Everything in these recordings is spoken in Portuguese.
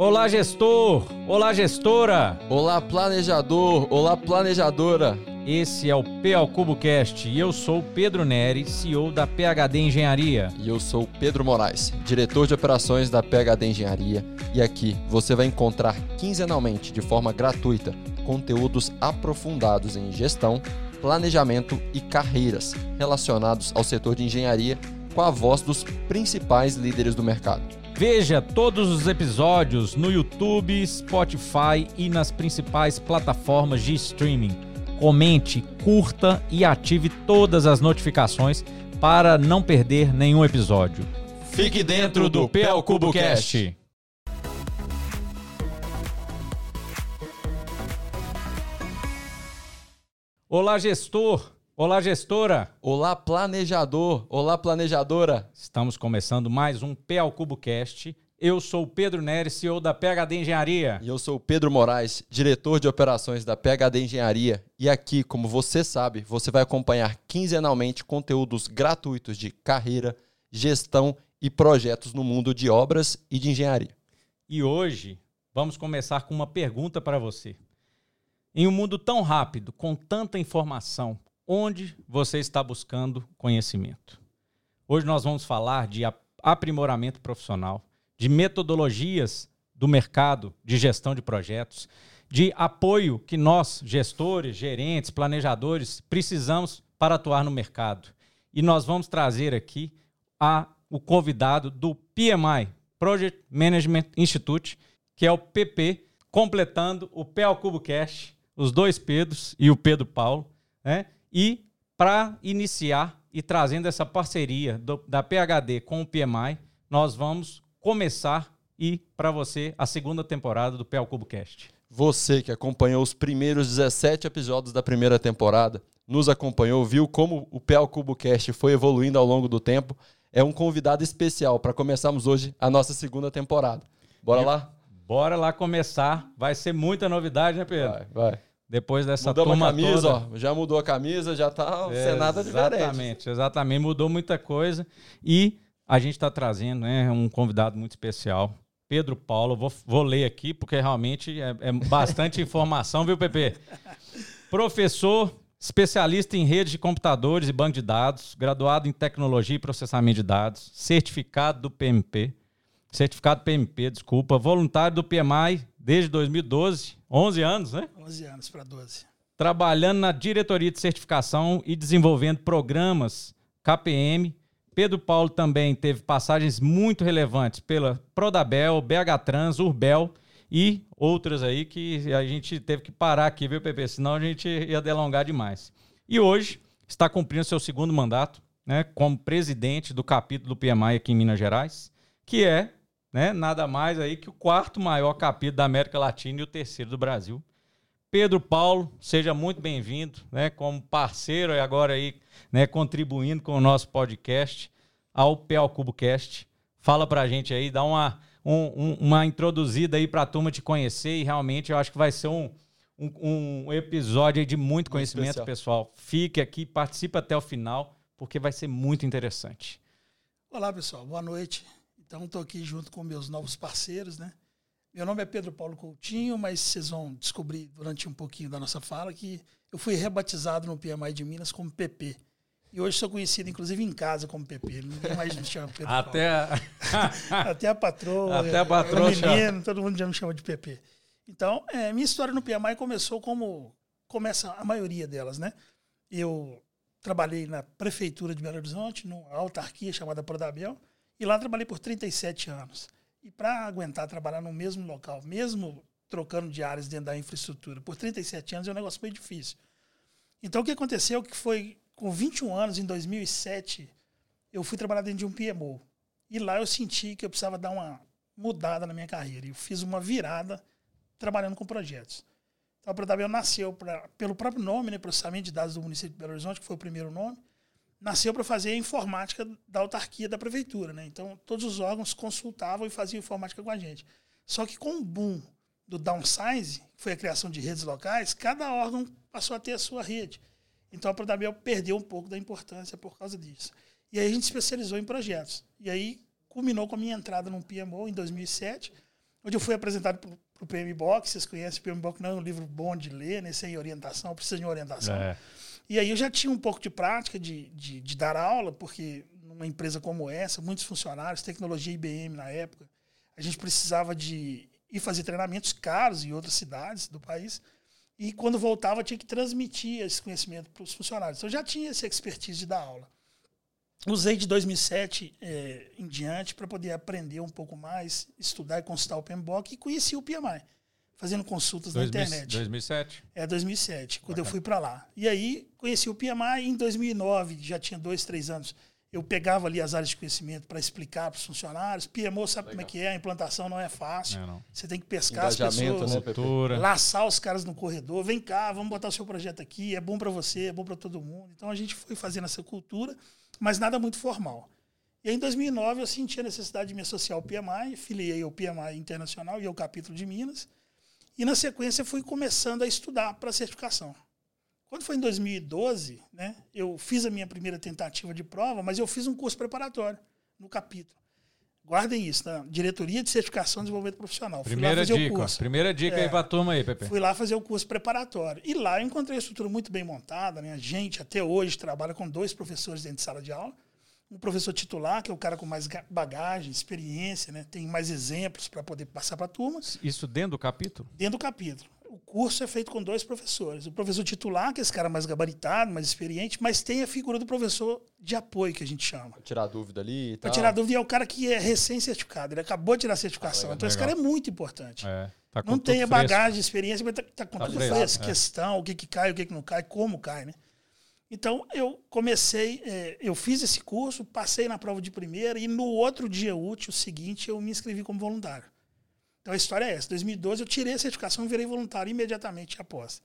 Olá, gestor! Olá, gestora! Olá, planejador! Olá, planejadora! Esse é o PA CuboCast e eu sou Pedro Neri, CEO da PHD Engenharia. E eu sou Pedro Moraes, diretor de operações da PHD Engenharia. E aqui você vai encontrar quinzenalmente, de forma gratuita, conteúdos aprofundados em gestão, planejamento e carreiras relacionados ao setor de engenharia com a voz dos principais líderes do mercado. Veja todos os episódios no YouTube, Spotify e nas principais plataformas de streaming. Comente, curta e ative todas as notificações para não perder nenhum episódio. Fique dentro do PL CuboCast. Olá, gestor! Olá, gestora! Olá, planejador! Olá, planejadora! Estamos começando mais um PL CuboCast. Eu sou o Pedro Neres, CEO da PHD Engenharia. E eu sou o Pedro Moraes, diretor de operações da PHD Engenharia. E aqui, como você sabe, você vai acompanhar quinzenalmente conteúdos gratuitos de carreira, gestão e projetos no mundo de obras e de engenharia. E hoje vamos começar com uma pergunta para você. Em um mundo tão rápido, com tanta informação, onde você está buscando conhecimento. Hoje nós vamos falar de aprimoramento profissional, de metodologias do mercado de gestão de projetos, de apoio que nós, gestores, gerentes, planejadores, precisamos para atuar no mercado. E nós vamos trazer aqui a, o convidado do PMI, Project Management Institute, que é o PP, completando o PL Cubo Cash, os dois Pedros e o Pedro Paulo, né? E para iniciar e trazendo essa parceria do, da PHD com o PMI, nós vamos começar e para você a segunda temporada do PL CuboCast. Você que acompanhou os primeiros 17 episódios da primeira temporada, nos acompanhou, viu como o PL CuboCast foi evoluindo ao longo do tempo, é um convidado especial para começarmos hoje a nossa segunda temporada. Bora e, lá? Bora lá começar. Vai ser muita novidade, né, Pedro? Vai, vai. Depois dessa Mudamos turma a camisa, toda... ó. Já mudou a camisa, já tá o é, Senado diferente. Exatamente, exatamente. Mudou muita coisa. E a gente está trazendo né, um convidado muito especial. Pedro Paulo, vou, vou ler aqui, porque realmente é, é bastante informação, viu, Pepe? Professor, especialista em redes de computadores e banco de dados, graduado em tecnologia e processamento de dados, certificado do PMP, certificado PMP, desculpa, voluntário do PMI desde 2012, 11 anos, né? 11 anos para 12. Trabalhando na diretoria de certificação e desenvolvendo programas KPM. Pedro Paulo também teve passagens muito relevantes pela Prodabel, BH Trans, Urbel e outras aí que a gente teve que parar aqui, viu, Pepe? Senão a gente ia delongar demais. E hoje está cumprindo seu segundo mandato, né, como presidente do capítulo do PMI aqui em Minas Gerais, que é né? Nada mais aí que o quarto maior capítulo da América Latina e o terceiro do Brasil. Pedro Paulo, seja muito bem-vindo, né? Como parceiro e agora aí, né? Contribuindo com o nosso podcast ao PL CuboCast. Fala pra gente aí, dá uma, um, uma introduzida aí pra turma te conhecer e realmente eu acho que vai ser um, um, um episódio de muito conhecimento, muito pessoal. Fique aqui, participe até o final, porque vai ser muito interessante. Olá, pessoal. Boa noite. Então, estou aqui junto com meus novos parceiros, né? Meu nome é Pedro Paulo Coutinho, mas vocês vão descobrir durante um pouquinho da nossa fala que eu fui rebatizado no PMI de Minas como PP. E hoje sou conhecido, inclusive, em casa como PP. Ninguém mais me chama Pedro Até a... Até a patroa. Até a patroa. menino, todo mundo já me chama de PP. Então, é, minha história no PMI começou como começa a maioria delas, né? Eu trabalhei na prefeitura de Belo Horizonte, numa autarquia chamada Prodabel, e lá trabalhei por 37 anos. E para aguentar trabalhar no mesmo local, mesmo trocando de áreas dentro da infraestrutura, por 37 anos é um negócio meio difícil. Então o que aconteceu que foi com 21 anos, em 2007, eu fui trabalhar dentro de um PMO. E lá eu senti que eu precisava dar uma mudada na minha carreira. E eu fiz uma virada trabalhando com projetos. Então a Prodabel nasceu pra, pelo próprio nome, né, processamento de dados do município de Belo Horizonte, que foi o primeiro nome nasceu para fazer a informática da autarquia da prefeitura. Né? Então, todos os órgãos consultavam e faziam informática com a gente. Só que com o boom do downsize, que foi a criação de redes locais, cada órgão passou a ter a sua rede. Então, a Prodabel perdeu um pouco da importância por causa disso. E aí a gente especializou em projetos. E aí culminou com a minha entrada no PMO em 2007. onde eu fui apresentado para o PM Box. Vocês conhecem o PM Box, não é um livro bom de ler, né? sem orientação, precisa de uma orientação. É. E aí eu já tinha um pouco de prática de, de, de dar aula, porque numa empresa como essa, muitos funcionários, tecnologia IBM na época, a gente precisava de ir fazer treinamentos caros em outras cidades do país. E quando voltava, tinha que transmitir esse conhecimento para os funcionários. Então, eu já tinha essa expertise de dar aula. Usei de 2007 é, em diante para poder aprender um pouco mais, estudar e consultar o PMBOK e conheci o PMI, fazendo consultas 2000, na internet. 2007? É, 2007, quando Bacana. eu fui para lá. E aí conheci o PMI em 2009, já tinha dois, três anos eu pegava ali as áreas de conhecimento para explicar para os funcionários. PMO sabe Legal. como é que é, a implantação não é fácil. Não, não. Você tem que pescar as pessoas, né, laçar os caras no corredor. Vem cá, vamos botar o seu projeto aqui, é bom para você, é bom para todo mundo. Então a gente foi fazendo essa cultura, mas nada muito formal. E aí, em 2009 eu senti a necessidade de me associar ao PMI, filiei ao PMI Internacional e ao capítulo de Minas. E na sequência fui começando a estudar para certificação. Quando foi em 2012, né, eu fiz a minha primeira tentativa de prova, mas eu fiz um curso preparatório no capítulo. Guardem isso, tá? Diretoria de Certificação e Desenvolvimento Profissional. Primeira dica, primeira dica é, aí para a turma aí, Pepe. Fui lá fazer o curso preparatório. E lá eu encontrei a estrutura muito bem montada, né? A gente até hoje trabalha com dois professores dentro de sala de aula. Um professor titular, que é o cara com mais bagagem, experiência, né? Tem mais exemplos para poder passar para a turma. Isso dentro do capítulo? Dentro do capítulo o curso é feito com dois professores. O professor titular, que é esse cara mais gabaritado, mais experiente, mas tem a figura do professor de apoio, que a gente chama. Pra tirar dúvida ali e tal. Pra tirar dúvida, e é o cara que é recém-certificado. Ele acabou de tirar a certificação. Ah, então, esse cara é muito importante. É, tá não tem a bagagem, experiência, mas tá, tá com tá tudo fresco. É. Questão, o que, que cai, o que, que não cai, como cai, né? Então, eu comecei, é, eu fiz esse curso, passei na prova de primeira, e no outro dia útil seguinte, eu me inscrevi como voluntário. Então a história é essa. Em 2012 eu tirei a certificação e virei voluntário imediatamente após.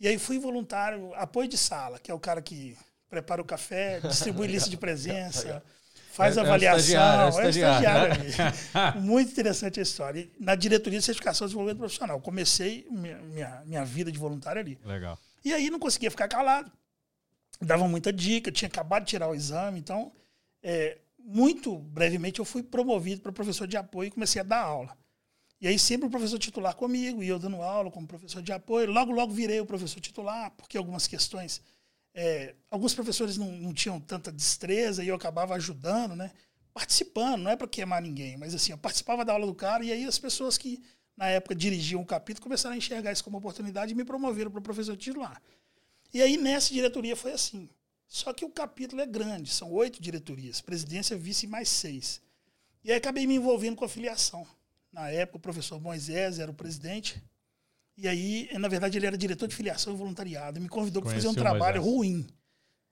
E aí fui voluntário, apoio de sala, que é o cara que prepara o café, distribui lista de presença, faz é, avaliação. É, estagiário, é estagiário. É estagiário Muito interessante a história. E na diretoria de certificação e desenvolvimento profissional. Comecei minha, minha, minha vida de voluntário ali. Legal. E aí não conseguia ficar calado. Dava muita dica, tinha acabado de tirar o exame, então, é, muito brevemente eu fui promovido para professor de apoio e comecei a dar aula. E aí sempre o professor titular comigo, e eu dando aula como professor de apoio. Logo, logo virei o professor titular, porque algumas questões. É, alguns professores não, não, tinham tanta destreza e eu acabava ajudando, né? Participando, não é para queimar ninguém, mas assim, eu participava da aula do cara, e aí as pessoas que na época dirigiam o capítulo começaram a enxergar isso como oportunidade e me promoveram para professor titular. E aí nessa diretoria foi assim. Só que o capítulo é grande, são oito diretorias, presidência, vice mais seis. E aí acabei me envolvendo com a filiação. Na época, o professor Moisés era o presidente. E aí, na verdade, ele era diretor de filiação e voluntariado. E me convidou para fazer um trabalho ruim.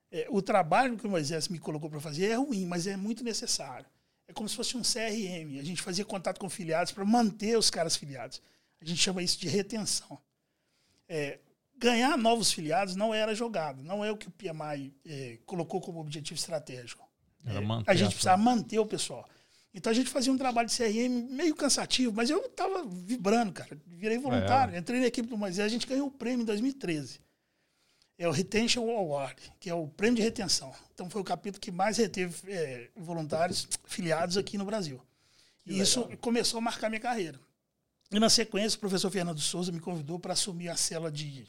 É, o trabalho que o Moisés me colocou para fazer é ruim, mas é muito necessário. É como se fosse um CRM. A gente fazia contato com filiados para manter os caras filiados. A gente chama isso de retenção. É, ganhar novos filiados não era jogado. Não é o que o PMI é, colocou como objetivo estratégico. É, a gente precisava manter o pessoal. Então a gente fazia um trabalho de CRM meio cansativo, mas eu estava vibrando, cara. Virei voluntário, é. entrei na equipe do Moisés, a gente ganhou o prêmio em 2013. É o Retention Award, que é o prêmio de retenção. Então foi o capítulo que mais reteve é, voluntários filiados aqui no Brasil. Que e legal. isso começou a marcar minha carreira. E na sequência, o professor Fernando Souza me convidou para assumir a cela de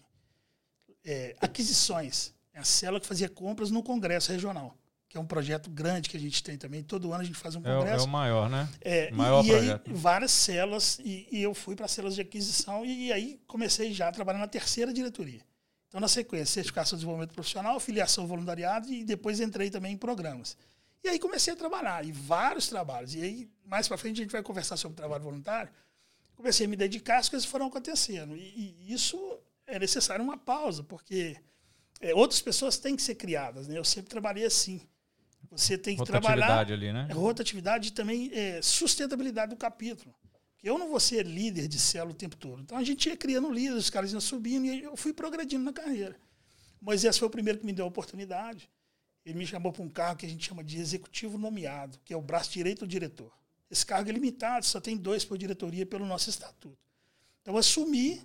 é, aquisições. É a cela que fazia compras no Congresso Regional que é um projeto grande que a gente tem também. Todo ano a gente faz um congresso. É, é o maior, né? É, maior e, projeto. aí várias celas, e, e eu fui para celas de aquisição, e, e, aí comecei já a trabalhar na terceira diretoria. Então, na sequência, certificação de desenvolvimento profissional, filiação voluntariado, e depois entrei também em programas. E aí comecei a trabalhar, e vários trabalhos. E aí, mais para frente, a gente vai conversar sobre trabalho voluntário. Comecei a me dedicar, as coisas foram acontecendo. E, e isso é necessário uma pausa, porque é, outras pessoas têm que ser criadas. Né? Eu sempre trabalhei assim. Você tem que trabalhar. ali, né? Rotatividade e também é, sustentabilidade do capítulo. Eu não vou ser líder de célula o tempo todo. Então a gente ia criando líderes, os caras iam subindo e eu fui progredindo na carreira. Moisés foi o primeiro que me deu a oportunidade. Ele me chamou para um cargo que a gente chama de executivo nomeado, que é o braço direito do diretor. Esse cargo é limitado, só tem dois por diretoria pelo nosso estatuto. Então eu assumi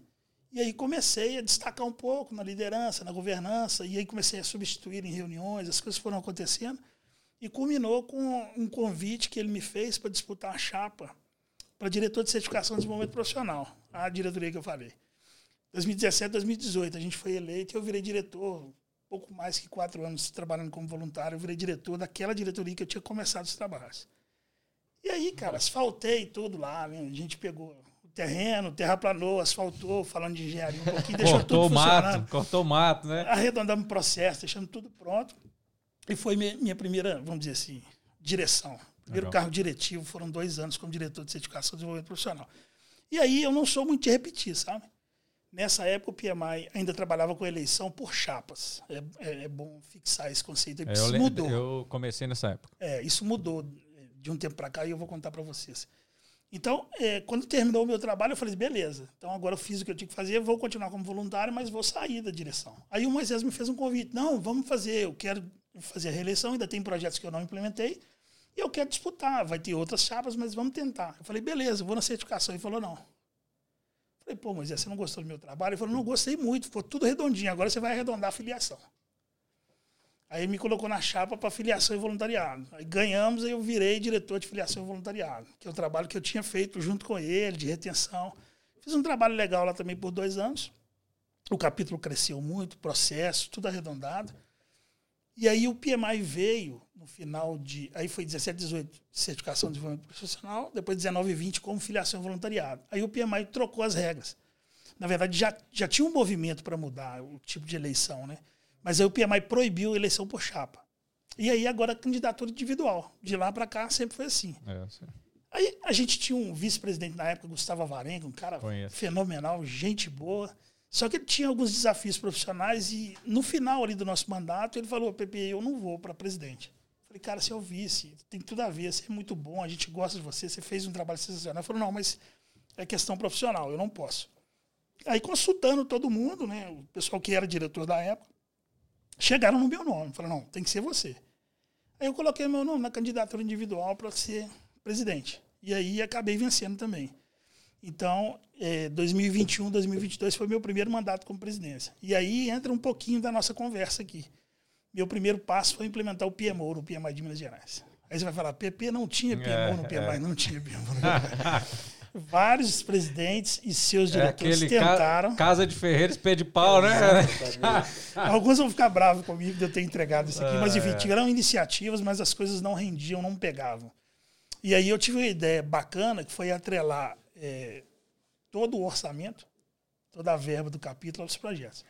e aí comecei a destacar um pouco na liderança, na governança, e aí comecei a substituir em reuniões, as coisas foram acontecendo. E culminou com um convite que ele me fez para disputar a chapa para diretor de certificação e desenvolvimento profissional, a diretoria que eu falei. 2017, 2018, a gente foi eleito e eu virei diretor, pouco mais que quatro anos trabalhando como voluntário, eu virei diretor daquela diretoria que eu tinha começado os trabalhos. E aí, cara, asfaltei tudo lá, né? A gente pegou terreno, terraplanou, asfaltou, falando de engenharia um pouquinho, deixou cortou tudo mato, cortou mato, né? Arredondamos o processo, deixando tudo pronto. E foi minha primeira, vamos dizer assim, direção. Primeiro Legal. cargo diretivo, foram dois anos como diretor de certificação e desenvolvimento profissional. E aí eu não sou muito de repetir, sabe? Nessa época, o PMI ainda trabalhava com eleição por chapas. É, é, é bom fixar esse conceito. É, isso eu mudou. Eu comecei nessa época. É, isso mudou de um tempo para cá e eu vou contar para vocês. Então, é, quando terminou o meu trabalho, eu falei, beleza, então agora eu fiz o que eu tinha que fazer, vou continuar como voluntário, mas vou sair da direção. Aí o Moisés me fez um convite, não, vamos fazer, eu quero fazer a reeleição, ainda tem projetos que eu não implementei, e eu quero disputar, vai ter outras chapas, mas vamos tentar. Eu falei, beleza, vou na certificação. Ele falou, não. Eu falei, pô, Moisés, você não gostou do meu trabalho? Ele falou, não, gostei muito, ficou tudo redondinho, agora você vai arredondar a filiação. Aí me colocou na chapa para filiação e voluntariado. Aí ganhamos e eu virei diretor de filiação e voluntariado, que é o trabalho que eu tinha feito junto com ele, de retenção. Fiz um trabalho legal lá também por dois anos. O capítulo cresceu muito, processo, tudo arredondado. E aí o PMI veio no final de. Aí foi 17, 18, certificação de desenvolvimento profissional, depois 19 e 20 como filiação e voluntariado. Aí o PMI trocou as regras. Na verdade, já, já tinha um movimento para mudar o tipo de eleição, né? Mas aí o PMI proibiu a eleição por chapa. E aí agora candidatura individual. De lá para cá sempre foi assim. É, aí a gente tinha um vice-presidente na época, Gustavo Avarenga, um cara Conheço. fenomenal, gente boa. Só que ele tinha alguns desafios profissionais e no final ali do nosso mandato ele falou, Pepe, eu não vou para presidente. falei, cara, você é o vice, tem tudo a ver, você é muito bom, a gente gosta de você, você fez um trabalho sensacional. Ele falou, não, mas é questão profissional, eu não posso. Aí consultando todo mundo, né, o pessoal que era diretor da época, chegaram no meu nome. Falaram, não, tem que ser você. Aí eu coloquei meu nome na candidatura individual para ser presidente. E aí acabei vencendo também. Então, é, 2021, 2022 foi meu primeiro mandato como presidência. E aí entra um pouquinho da nossa conversa aqui. Meu primeiro passo foi implementar o PMO no PMI de Minas Gerais. Aí você vai falar, PP não tinha PMO no PMI, é. não tinha PMO no PMI. Vários presidentes e seus é diretores é tentaram. Ca casa de Ferreiros, pé de pau, né? Alguns vão ficar bravos comigo de eu ter entregado isso aqui, mas enfim, é. tiveram iniciativas, mas as coisas não rendiam, não pegavam. E aí eu tive uma ideia bacana que foi atrelar é, todo o orçamento, toda a verba do capítulo aos projetos.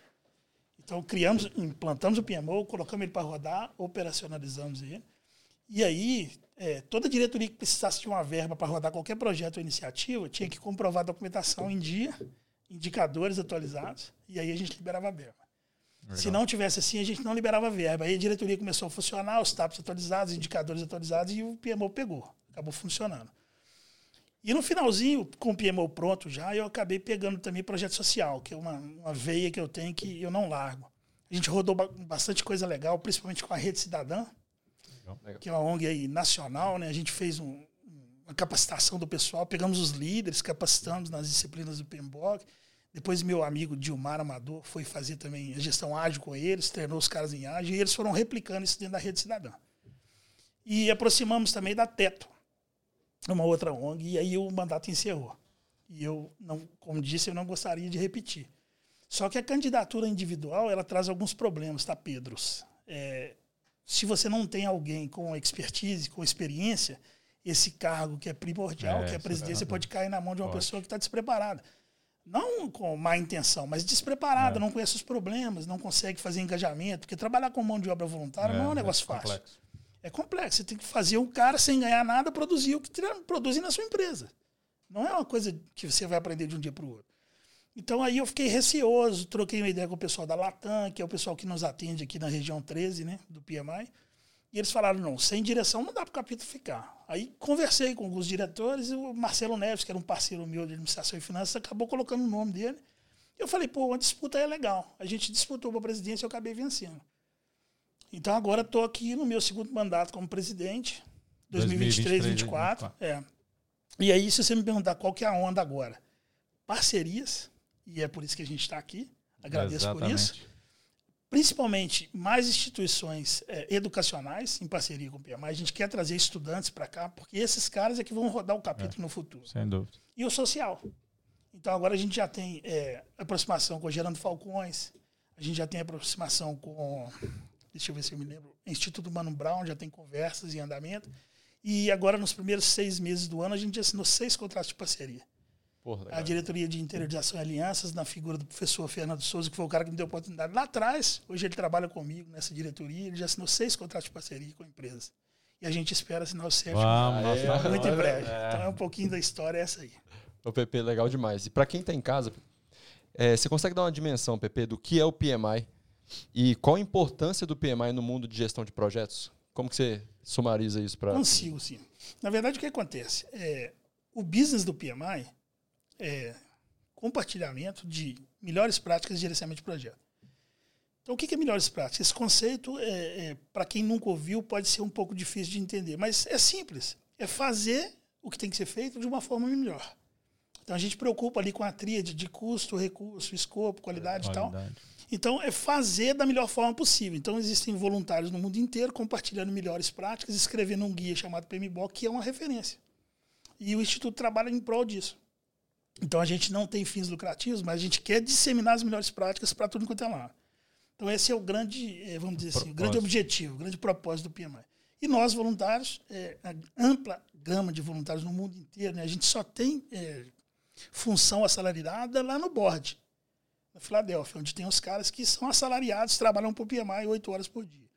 Então criamos, implantamos o PMO, colocamos ele para rodar, operacionalizamos ele. E aí é, toda diretoria que precisasse de uma verba para rodar qualquer projeto ou iniciativa tinha que comprovar a documentação em dia, indicadores atualizados, e aí a gente liberava a verba. Legal. Se não tivesse assim, a gente não liberava a verba. Aí a diretoria começou a funcionar, os TAPs atualizados, indicadores atualizados, e o PMO pegou. Acabou funcionando. E no finalzinho, com o PMO pronto já, eu acabei pegando também projeto social, que é uma, uma veia que eu tenho que eu não largo. A gente rodou bastante coisa legal, principalmente com a Rede Cidadã, Legal. que é uma ONG aí nacional, né? A gente fez um, uma capacitação do pessoal, pegamos os líderes, capacitamos nas disciplinas do PMBOK. Depois meu amigo Dilmar Amador foi fazer também a gestão ágil com eles, treinou os caras em ágil e eles foram replicando isso dentro da rede cidadã. E aproximamos também da Teto, uma outra ONG, e aí o mandato encerrou. E eu, não, como disse, eu não gostaria de repetir. Só que a candidatura individual, ela traz alguns problemas, tá, Pedros? É, se você não tem alguém com expertise, com experiência, esse cargo que é primordial, é, que é a presidência, é pode cair na mão de uma pode. pessoa que está despreparada. Não com má intenção, mas despreparada, é. não conhece os problemas, não consegue fazer engajamento, porque trabalhar com mão de obra voluntária não é um é, negócio fácil. Complexo. É complexo. Você tem que fazer um cara sem ganhar nada produzir o que produzir na sua empresa. Não é uma coisa que você vai aprender de um dia para o outro. Então aí eu fiquei receoso, troquei uma ideia com o pessoal da Latam, que é o pessoal que nos atende aqui na região 13, né, do PMI. E eles falaram, não, sem direção não dá para o capítulo ficar. Aí conversei com alguns diretores e o Marcelo Neves, que era um parceiro meu de administração e finanças, acabou colocando o nome dele. Eu falei, pô, uma disputa é legal. A gente disputou para a presidência e eu acabei vencendo. Então agora estou aqui no meu segundo mandato como presidente, 2023, 2024. É. E aí, se você me perguntar qual que é a onda agora? Parcerias, e é por isso que a gente está aqui. Agradeço Exatamente. por isso. principalmente mais instituições é, educacionais em parceria com o PMI. A gente quer trazer estudantes para cá, porque esses caras é que vão rodar o capítulo é, no futuro. Sem dúvida. E o social. Então agora a gente já tem é, aproximação com o Gerando Falcões, a gente já tem aproximação com, deixa eu ver se eu me lembro, Instituto Mano Brown, já tem conversas em andamento. E agora, nos primeiros seis meses do ano, a gente assinou seis contratos de parceria. Porra, a diretoria de interiorização e alianças, na figura do professor Fernando Souza, que foi o cara que me deu a oportunidade lá atrás. Hoje ele trabalha comigo nessa diretoria. Ele já assinou seis contratos de parceria com empresas. E a gente espera assinar o sétimo Vamos, muito em breve. É. Então é um pouquinho da história essa aí. O PP, legal demais. E para quem está em casa, é, você consegue dar uma dimensão, PP, do que é o PMI e qual a importância do PMI no mundo de gestão de projetos? Como que você sumariza isso para... Consigo, sim. Na verdade, o que acontece? É, o business do PMI é, compartilhamento de melhores práticas de gerenciamento de projeto. Então, o que é melhores práticas? Esse conceito, é, é para quem nunca ouviu, pode ser um pouco difícil de entender, mas é simples. É fazer o que tem que ser feito de uma forma melhor. Então, a gente preocupa ali com a tríade de custo, recurso, escopo, qualidade, qualidade. e tal. Então, é fazer da melhor forma possível. Então, existem voluntários no mundo inteiro compartilhando melhores práticas, escrevendo um guia chamado PMBOK, que é uma referência. E o Instituto trabalha em prol disso. Então a gente não tem fins lucrativos, mas a gente quer disseminar as melhores práticas para tudo quanto é lá. Então esse é o grande, eh, vamos dizer assim, o grande objetivo, o grande propósito do PMI. E nós, voluntários, é, a ampla gama de voluntários no mundo inteiro, né, a gente só tem é, função assalariada lá no board, na Filadélfia, onde tem os caras que são assalariados, trabalham para o PMI oito horas por dia.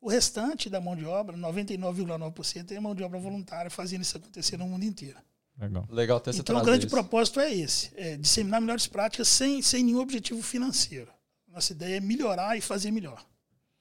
O restante da mão de obra, 99,9%, é mão de obra voluntária, fazendo isso acontecer no mundo inteiro. Legal. Legal ter Então, o grande isso. propósito é esse: é disseminar melhores práticas sem, sem nenhum objetivo financeiro. Nossa ideia é melhorar e fazer melhor.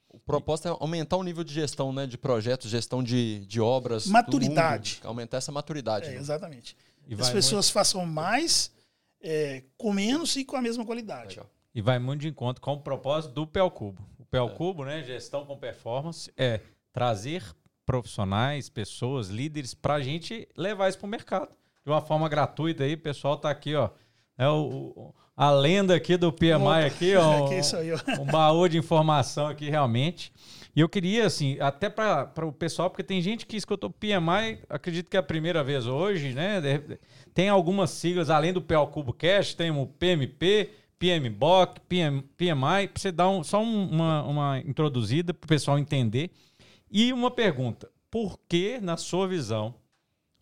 O propósito é aumentar o nível de gestão, né? De projetos, gestão de, de obras. Maturidade. Mundo, aumentar essa maturidade. É, né? Exatamente. E As pessoas muito... façam mais é, com menos e com a mesma qualidade. Legal. E vai muito de encontro com o propósito do PEL Cubo. O PEL é. Cubo, né? Gestão com performance, é trazer profissionais, pessoas, líderes, para a gente levar isso para o mercado de uma forma gratuita aí. O pessoal tá aqui, ó. É o, a lenda aqui do PMI Opa, aqui, ó. Um, aí, ó. um baú de informação aqui realmente. E eu queria, assim, até para o pessoal, porque tem gente que escutou PMI, acredito que é a primeira vez hoje, né? Tem algumas siglas, além do PL Cubo Cash, tem o PMP, PMBOK, PM, PMI, para você dar um, só um, uma, uma introduzida para o pessoal entender. E uma pergunta: por que, na sua visão,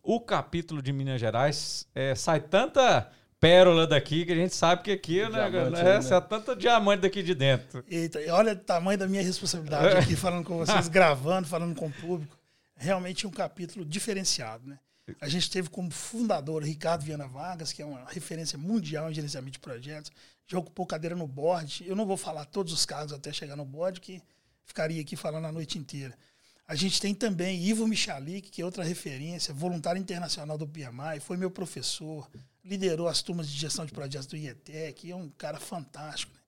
o capítulo de Minas Gerais é, sai tanta pérola daqui que a gente sabe que aqui, né, né, é, tanta diamante daqui de dentro. Eita, olha o tamanho da minha responsabilidade aqui, falando com vocês, gravando, falando com o público. Realmente um capítulo diferenciado, né? A gente teve como fundador Ricardo Viana Vargas, que é uma referência mundial em gerenciamento de projetos. Já ocupou cadeira no board. Eu não vou falar todos os casos até chegar no board, que ficaria aqui falando a noite inteira. A gente tem também Ivo Michalik, que é outra referência, voluntário internacional do PMI, foi meu professor, liderou as turmas de gestão de projetos do IETEC, é um cara fantástico. Né?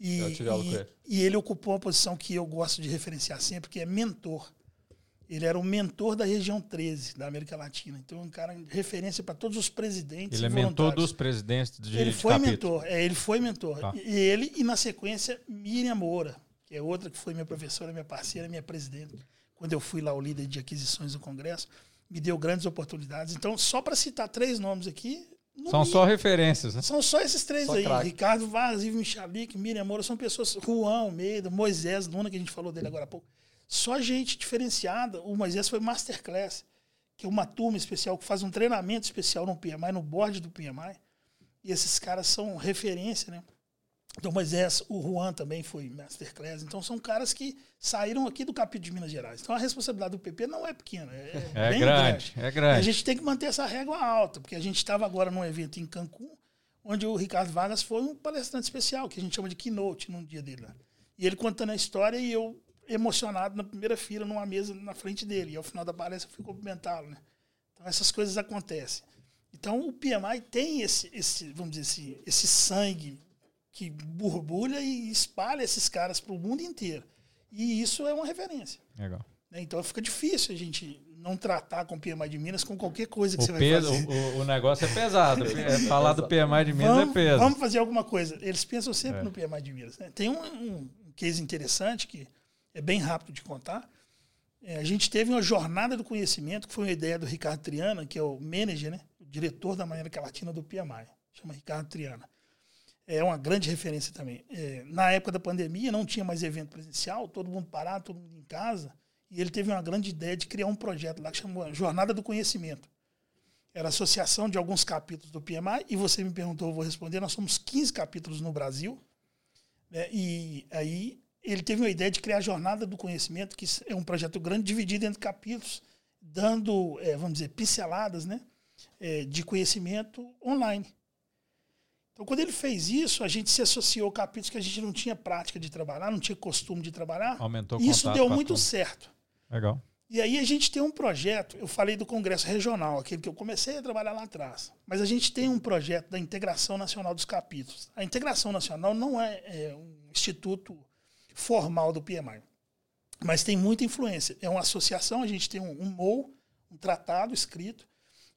E, e, e, ele ocupou uma posição que eu gosto de referenciar sempre, que é mentor. Ele era o mentor da região 13 da América Latina. Então, é um cara de referência para todos os presidentes. Ele é mentor dos presidentes de Ele foi capítulo. mentor, é, ele foi mentor. Tá. E ele, e na sequência, Miriam Moura, que é outra que foi minha professora, minha parceira, minha presidente quando eu fui lá o líder de aquisições do Congresso, me deu grandes oportunidades. Então, só para citar três nomes aqui. São só referências, né? São só esses três só aí. Crack. Ricardo Vaz, Ivo Michalik, Miriam Moura, são pessoas. Juan Almeida, Moisés Luna, que a gente falou dele agora há pouco. Só gente diferenciada. O Moisés foi Masterclass, que é uma turma especial que faz um treinamento especial no PMI, no board do PMI. E esses caras são referência, né? Então, Moisés, o Juan também foi masterclass. Então, são caras que saíram aqui do capítulo de Minas Gerais. Então, a responsabilidade do PP não é pequena, é, é bem grande, grande. É grande. E a gente tem que manter essa régua alta, porque a gente estava agora num evento em Cancún, onde o Ricardo Vargas foi um palestrante especial, que a gente chama de keynote num dia dele lá. E ele contando a história e eu emocionado na primeira fila, numa mesa na frente dele. E ao final da palestra eu fui cumprimentá-lo, né? Então, essas coisas acontecem. Então, o PMI tem esse, esse vamos dizer assim, esse sangue que borbulha e espalha esses caras para o mundo inteiro. E isso é uma referência. Legal. Né? Então fica difícil a gente não tratar com o PMI de Minas com qualquer coisa que o você peso, vai fazer. O, o, negócio é pesado. é, falar do PMI de Minas vamos, é peso. Vamos fazer alguma coisa. Eles pensam sempre é. no PMI de Minas. Né? Tem um, um, case interessante que é bem rápido de contar. É, a gente teve uma jornada do conhecimento, que foi uma ideia do Ricardo Triana, que é o manager, né, o diretor da América Latina do PMI, chama Ricardo Triana. É uma grande referência também. É, na época da pandemia, não tinha mais evento presencial, todo mundo parado, todo mundo em casa, e ele teve uma grande ideia de criar um projeto lá que chamou Jornada do Conhecimento. Era associação de alguns capítulos do PMI, e você me perguntou, eu vou responder, nós somos 15 capítulos no Brasil, né, e aí ele teve uma ideia de criar a Jornada do Conhecimento, que é um projeto grande, dividido entre capítulos, dando, é, vamos dizer, pinceladas né, é, de conhecimento online. Então, quando ele fez isso, a gente se associou a capítulos que a gente não tinha prática de trabalhar, não tinha costume de trabalhar. Aumentou o Isso deu muito certo. Legal. E aí a gente tem um projeto, eu falei do Congresso Regional, aquele que eu comecei a trabalhar lá atrás. Mas a gente tem um projeto da Integração Nacional dos Capítulos. A Integração Nacional não é, é um instituto formal do PMI. Mas tem muita influência. É uma associação, a gente tem um, um MOU, um tratado escrito,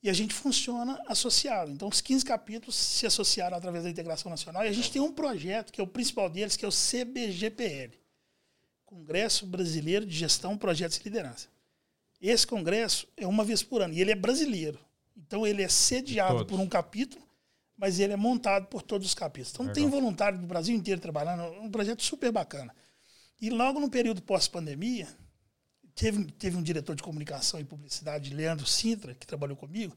e a gente funciona associado. Então, os 15 capítulos se associaram através da integração nacional, e a gente tem um projeto, que é o principal deles, que é o CBGPL Congresso Brasileiro de Gestão, Projetos e Liderança. Esse congresso é uma vez por ano, e ele é brasileiro. Então, ele é sediado por um capítulo, mas ele é montado por todos os capítulos. Então, Legal. tem voluntário do Brasil inteiro trabalhando, um projeto super bacana. E logo no período pós-pandemia, teve, teve um diretor de comunicação e publicidade, Leandro Sintra, que trabalhou comigo,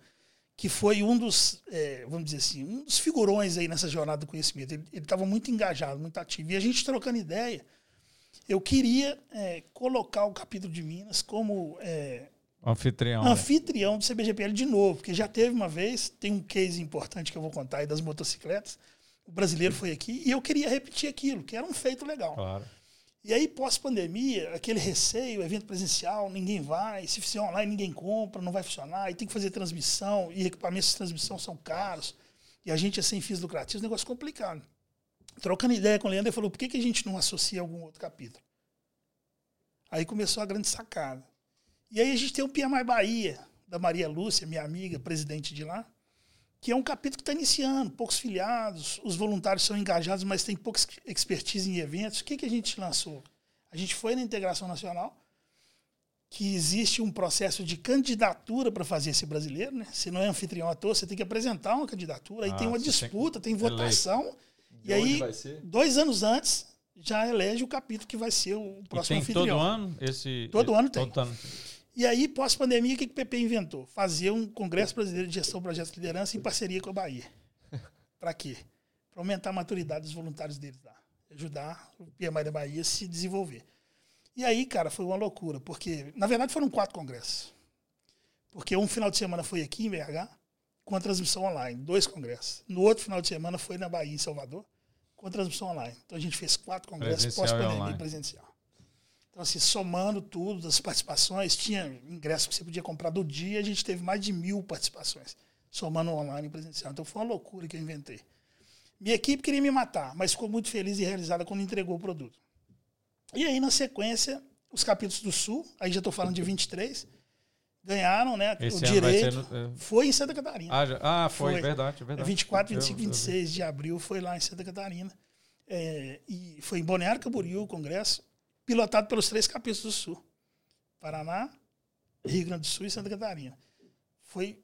que foi um dos, eh, vamos dizer assim, um dos figurões aí nessa jornada do conhecimento. Ele estava muito engajado, muito ativo. E a gente trocando ideia, eu queria eh, colocar o capítulo de Minas como eh, Anfitrião. né? anfitrião do CBGPL de novo, porque já teve uma vez, tem um case importante que eu vou contar aí das motocicletas. O brasileiro foi aqui e eu queria repetir aquilo, que era um feito legal. Claro. E aí, pós-pandemia, aquele receio, evento presencial, ninguém vai, se fizer online, ninguém compra, não vai funcionar, e tem que fazer transmissão, e equipamentos de transmissão são caros, e a gente é sem fins lucrativos, negócio complicado. Trocando ideia com o Leandro, ele falou, por que, que a gente não associa algum outro capítulo? Aí começou a grande sacada. E aí a gente tem o PMI Bahia, da Maria Lúcia, minha amiga, presidente de lá, que é um capítulo que está iniciando, poucos filiados, os voluntários são engajados, mas tem pouca ex- expertise em eventos. O que, que a gente lançou? A gente foi na Integração Nacional, que existe um processo de candidatura para fazer esse brasileiro, né? Se não é anfitrião à toa, você tem que apresentar uma candidatura, aí Ah, tem uma você tem disputa, tem, eleito. votação, e aí, dois anos antes, já elege o capítulo que vai ser o E próximo tem anfitrião. todo ano esse. Todo ano tem. Todo ano. E aí, pós-pandemia, o que, que o PP inventou? Fazer um Congresso Brasileiro de Gestão Projetos de Liderança em parceria com a Bahia. Para quê? Para aumentar a maturidade dos voluntários deles lá. Ajudar o PMI da Bahia a se desenvolver. E aí, cara, foi uma loucura, porque, na verdade, foram quatro congressos. Porque um final de semana foi aqui em BH, com a transmissão online, dois congressos. No outro final de semana foi na Bahia, em Salvador, com a transmissão online. Então a gente fez quatro congressos e pós-pandemia presencial. Então, assim, somando tudo, das participações, tinha ingresso que você podia comprar do dia, a gente teve mais de mil participações, somando online e presencial. Então foi uma loucura que eu inventei. Minha equipe queria me matar, mas ficou muito feliz e realizada quando entregou o produto. E aí, na sequência, os capítulos do Sul, aí já estou falando de 23, ganharam né, Esse o direito. no- é. Foi em Santa Catarina. Ah, já- ah, foi, Foi. verdade, verdade. 24, Eu- 25, eu vi. 26 de abril foi lá em Santa Catarina. É, e foi em Balneário Camboriú o congresso, pilotado pelos três capítulos do Sul. Paraná, Rio Grande do Sul e Santa Catarina. Foi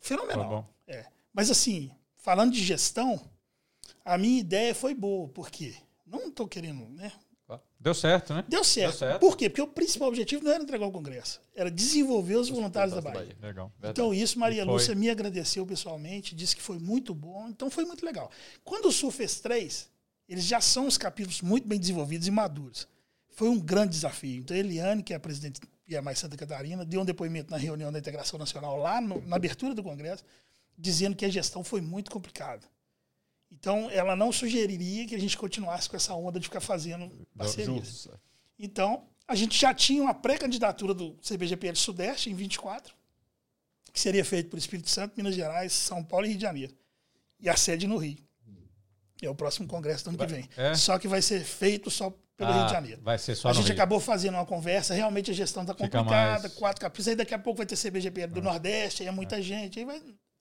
fenomenal. É. Mas assim, falando de gestão, a minha ideia foi boa, porque não estou querendo, né? Deu certo, né? Deu certo. Deu certo. Por quê? Porque o principal objetivo não era entregar o congresso, era desenvolver os voluntários da Bahia. Legal. Então, isso, Maria. Lúcia me agradeceu pessoalmente, disse que foi muito bom, então foi muito legal. Quando o Sul fez três, eles já são os capítulos muito bem desenvolvidos e maduros. Foi um grande desafio. Então, Eliane, que é a presidente e a mais Santa Catarina, deu um depoimento na reunião da Integração Nacional, lá no- na abertura do Congresso, dizendo que a gestão foi muito complicada. Então, ela não sugeriria que a gente continuasse com essa onda de ficar fazendo parcerias. Justo. Então, a gente já tinha uma pré-candidatura do CBGPL Sudeste em 24, que seria feito por Espírito Santo, Minas Gerais, São Paulo e Rio de Janeiro. E a sede no Rio. É o próximo congresso do ano que vem. É? Só que vai ser feito só pelo Ah, Rio de Janeiro. Vai ser só a gente Rio. acabou fazendo uma conversa, realmente a gestão está complicada, mais- quatro capítulos, aí daqui a pouco vai ter CBGPL do Nordeste, aí é muita gente. Aí vai...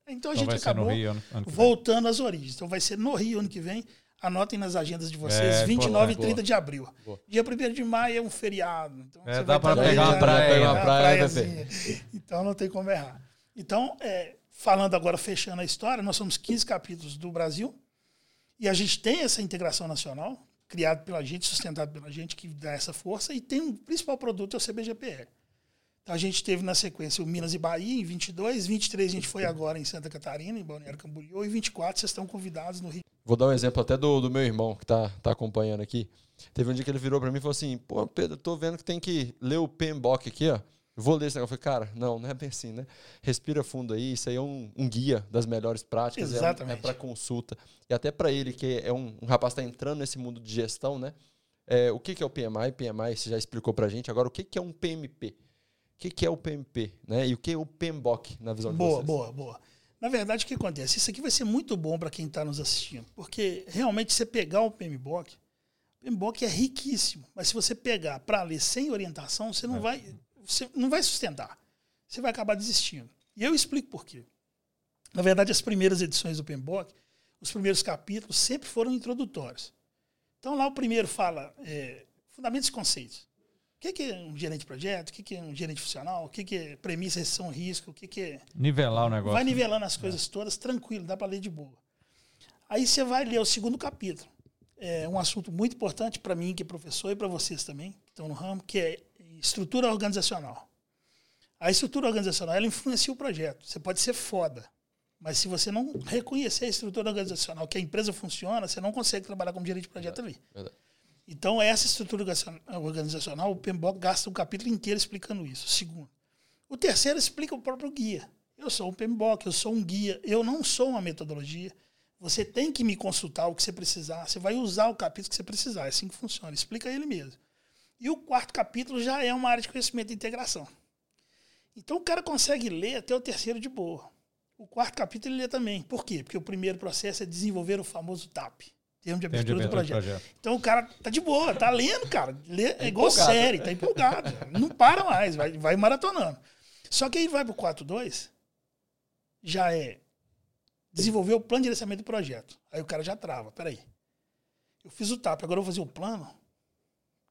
Então a Então gente acabou Rio ano, ano voltando às origens. Então vai ser no Rio ano que vem. Anotem nas agendas de vocês, é, 29 e 30 boa. de abril. Boa. Dia 1 de maio é um feriado. Então é, dá para pegar uma praia. Uma praia então não tem como errar. Então, é, falando agora, fechando a história, nós somos 15 capítulos do Brasil e a gente tem essa integração nacional, criado pela gente, sustentado pela gente, que dá essa força, e tem um principal produto, é o CBGPR. Então a gente teve na sequência o Minas e Bahia em 22, 23 a gente foi agora em Santa Catarina, em Balneário Camboriú, e 24 vocês estão convidados no Rio. Vou dar um exemplo até do, do meu irmão que está tá acompanhando aqui. Teve um dia que ele virou para mim e falou assim: Pô, Pedro, tô vendo que tem que ler o PMBOK aqui, ó. Vou ler esse negócio. Eu falei, cara, não, não é bem assim, né? Respira fundo aí, isso aí é um, um guia das melhores práticas, é Exatamente. é, é para consulta. E até para ele, que é um, um rapaz que está entrando nesse mundo de gestão, né? É, o que, que é o PMI? PMI, você já explicou para gente. Agora, o que, que é um PMP? O que, que é o PMP? Né? E o que é o PMBOK na visão boa, de vocês? Boa, boa, boa. Na verdade, o que acontece? Isso aqui vai ser muito bom para quem está nos assistindo, porque realmente você pegar o PMBOK, o PMBOK é riquíssimo, mas se você pegar para ler sem orientação, você não é. vai você não vai sustentar. Você vai acabar desistindo. E eu explico por quê. Na verdade, as primeiras edições do PMBOK, os primeiros capítulos sempre foram introdutórios. Então lá o primeiro fala é, fundamentos e conceitos. O que é um gerente de projeto? O que é um gerente funcional? O que é premissa, recessão, risco? O que é... Nivelar o negócio. Vai nivelando as coisas é. todas, tranquilo, dá para ler de boa. Aí você vai ler o segundo capítulo. É um assunto muito importante para mim, que é professor, e para vocês também, que estão no ramo, que é estrutura organizacional. A estrutura organizacional ela influencia o projeto. Você pode ser foda, mas se você não reconhecer a estrutura organizacional, que a empresa funciona, você não consegue trabalhar como gerente de projeto verdade, ali. Verdade. Então, essa estrutura organizacional, o PMBOK gasta um capítulo inteiro explicando isso. Segundo. O terceiro explica o próprio guia. Eu sou um PMBOK, eu sou um guia, eu não sou uma metodologia. Você tem que me consultar o que você precisar. Você vai usar o capítulo que você precisar. É assim que funciona. Explica ele mesmo. E o quarto capítulo já é uma área de conhecimento e integração. Então o cara consegue ler até o terceiro de boa. O quarto capítulo ele lê também. Por quê? Porque o primeiro processo é desenvolver o famoso TAP. Termo de abertura, do, projeto. do, projeto. Então o cara tá de boa, tá lendo, cara. Lê, é, é igual série, tá empolgado. não para mais, vai, vai maratonando. Só que aí vai pro 4.2, já é desenvolver o plano de gerenciamento do projeto. Aí o cara já trava. Peraí. Eu fiz o TAP, agora eu vou fazer o plano.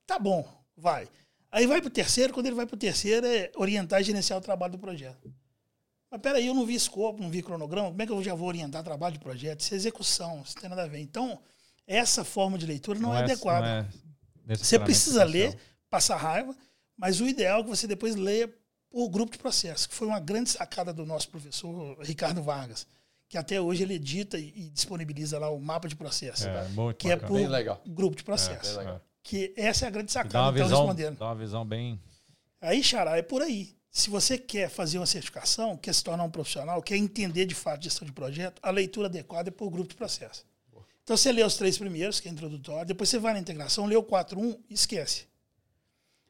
Tá bom, vai. Aí vai para o terceiro, quando ele vai para o terceiro, é orientar e gerenciar o trabalho do projeto. Mas peraí, eu não vi escopo, não vi cronograma, como é que eu já vou orientar trabalho de projeto? Isso é execução, isso não tem nada a ver. Então, essa forma de leitura não, não é, é adequada. Não é você precisa ler, passar raiva, mas o ideal é que você depois leia por grupo de processo, que foi uma grande sacada do nosso professor Ricardo Vargas, que até hoje ele edita e, disponibiliza lá o mapa de processo, é, que é bacana. é por grupo de processo. Que essa é a grande sacada dá uma visão, respondendo. Dá uma visão bem. Aí, Xará, é por aí. Se você quer fazer uma certificação, quer se tornar um profissional, quer entender de fato gestão de projeto, a leitura adequada é por grupo de processo. Então você lê os três primeiros, que é introdutório, depois você vai na integração, lê o 4.1 e esquece.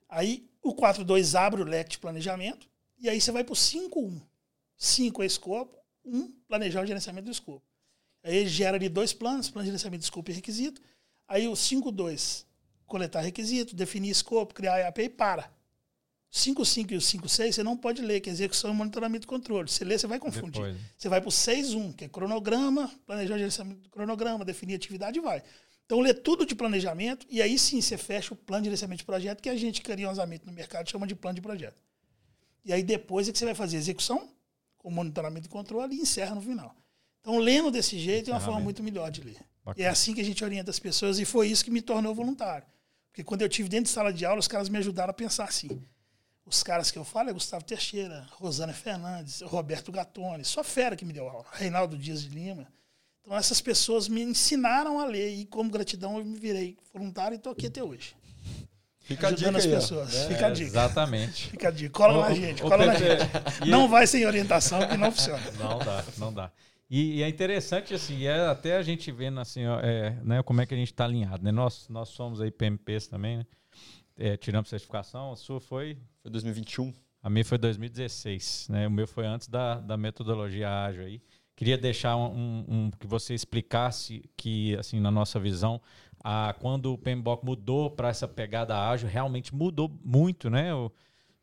Aí o 4.2 abre o leque de planejamento, e aí você vai para o 5.1. 5 é escopo, 1 planejar o gerenciamento do escopo. Aí ele gera ali dois planos, plano de gerenciamento de escopo e requisito. Aí o 5.2 coletar requisito, definir escopo, criar EAP e para. 5.5 e o 5.6 você não pode ler, que é execução e monitoramento e controle. Você lê, você vai confundir. Depois. Você vai para o 6.1, que é cronograma, planejar gerenciamento do cronograma, definir atividade e vai. Então lê tudo de planejamento e aí sim você fecha o plano de gerenciamento de projeto, que a gente carinhosamente no mercado chama de plano de projeto. E aí depois é que você vai fazer execução, com monitoramento e controle e encerra no final. Então lendo desse jeito é uma forma muito melhor de ler. Bacana. É assim que a gente orienta as pessoas e foi isso que me tornou voluntário. Porque quando eu tive dentro de sala de aula, os caras me ajudaram a pensar assim. Os caras que eu falo é Gustavo Teixeira, Rosana Fernandes, Roberto Gattoni, só fera que me deu aula, Reinaldo Dias de Lima. Então essas pessoas me ensinaram a ler e como gratidão eu me virei voluntário e estou aqui até hoje. Fica ajudando a dica as pessoas. É, Fica a dica. Exatamente. Fica a dica. Cola o, na gente, cola na gente. Não vai sem orientação que não funciona. Não dá, não dá. E, e, é interessante, assim, é até a gente vendo assim, ó, é, né, como é que a gente está alinhado, né? Nós, nós somos aí PMPs também, né? É, tiramos certificação, a sua foi... Foi 2021. A minha foi 2016, né? O meu foi antes da, da metodologia ágil aí. Queria deixar um, um, um, que você explicasse que, assim, na nossa visão, a, quando o PMBOK mudou para essa pegada ágil, realmente mudou muito, né? O,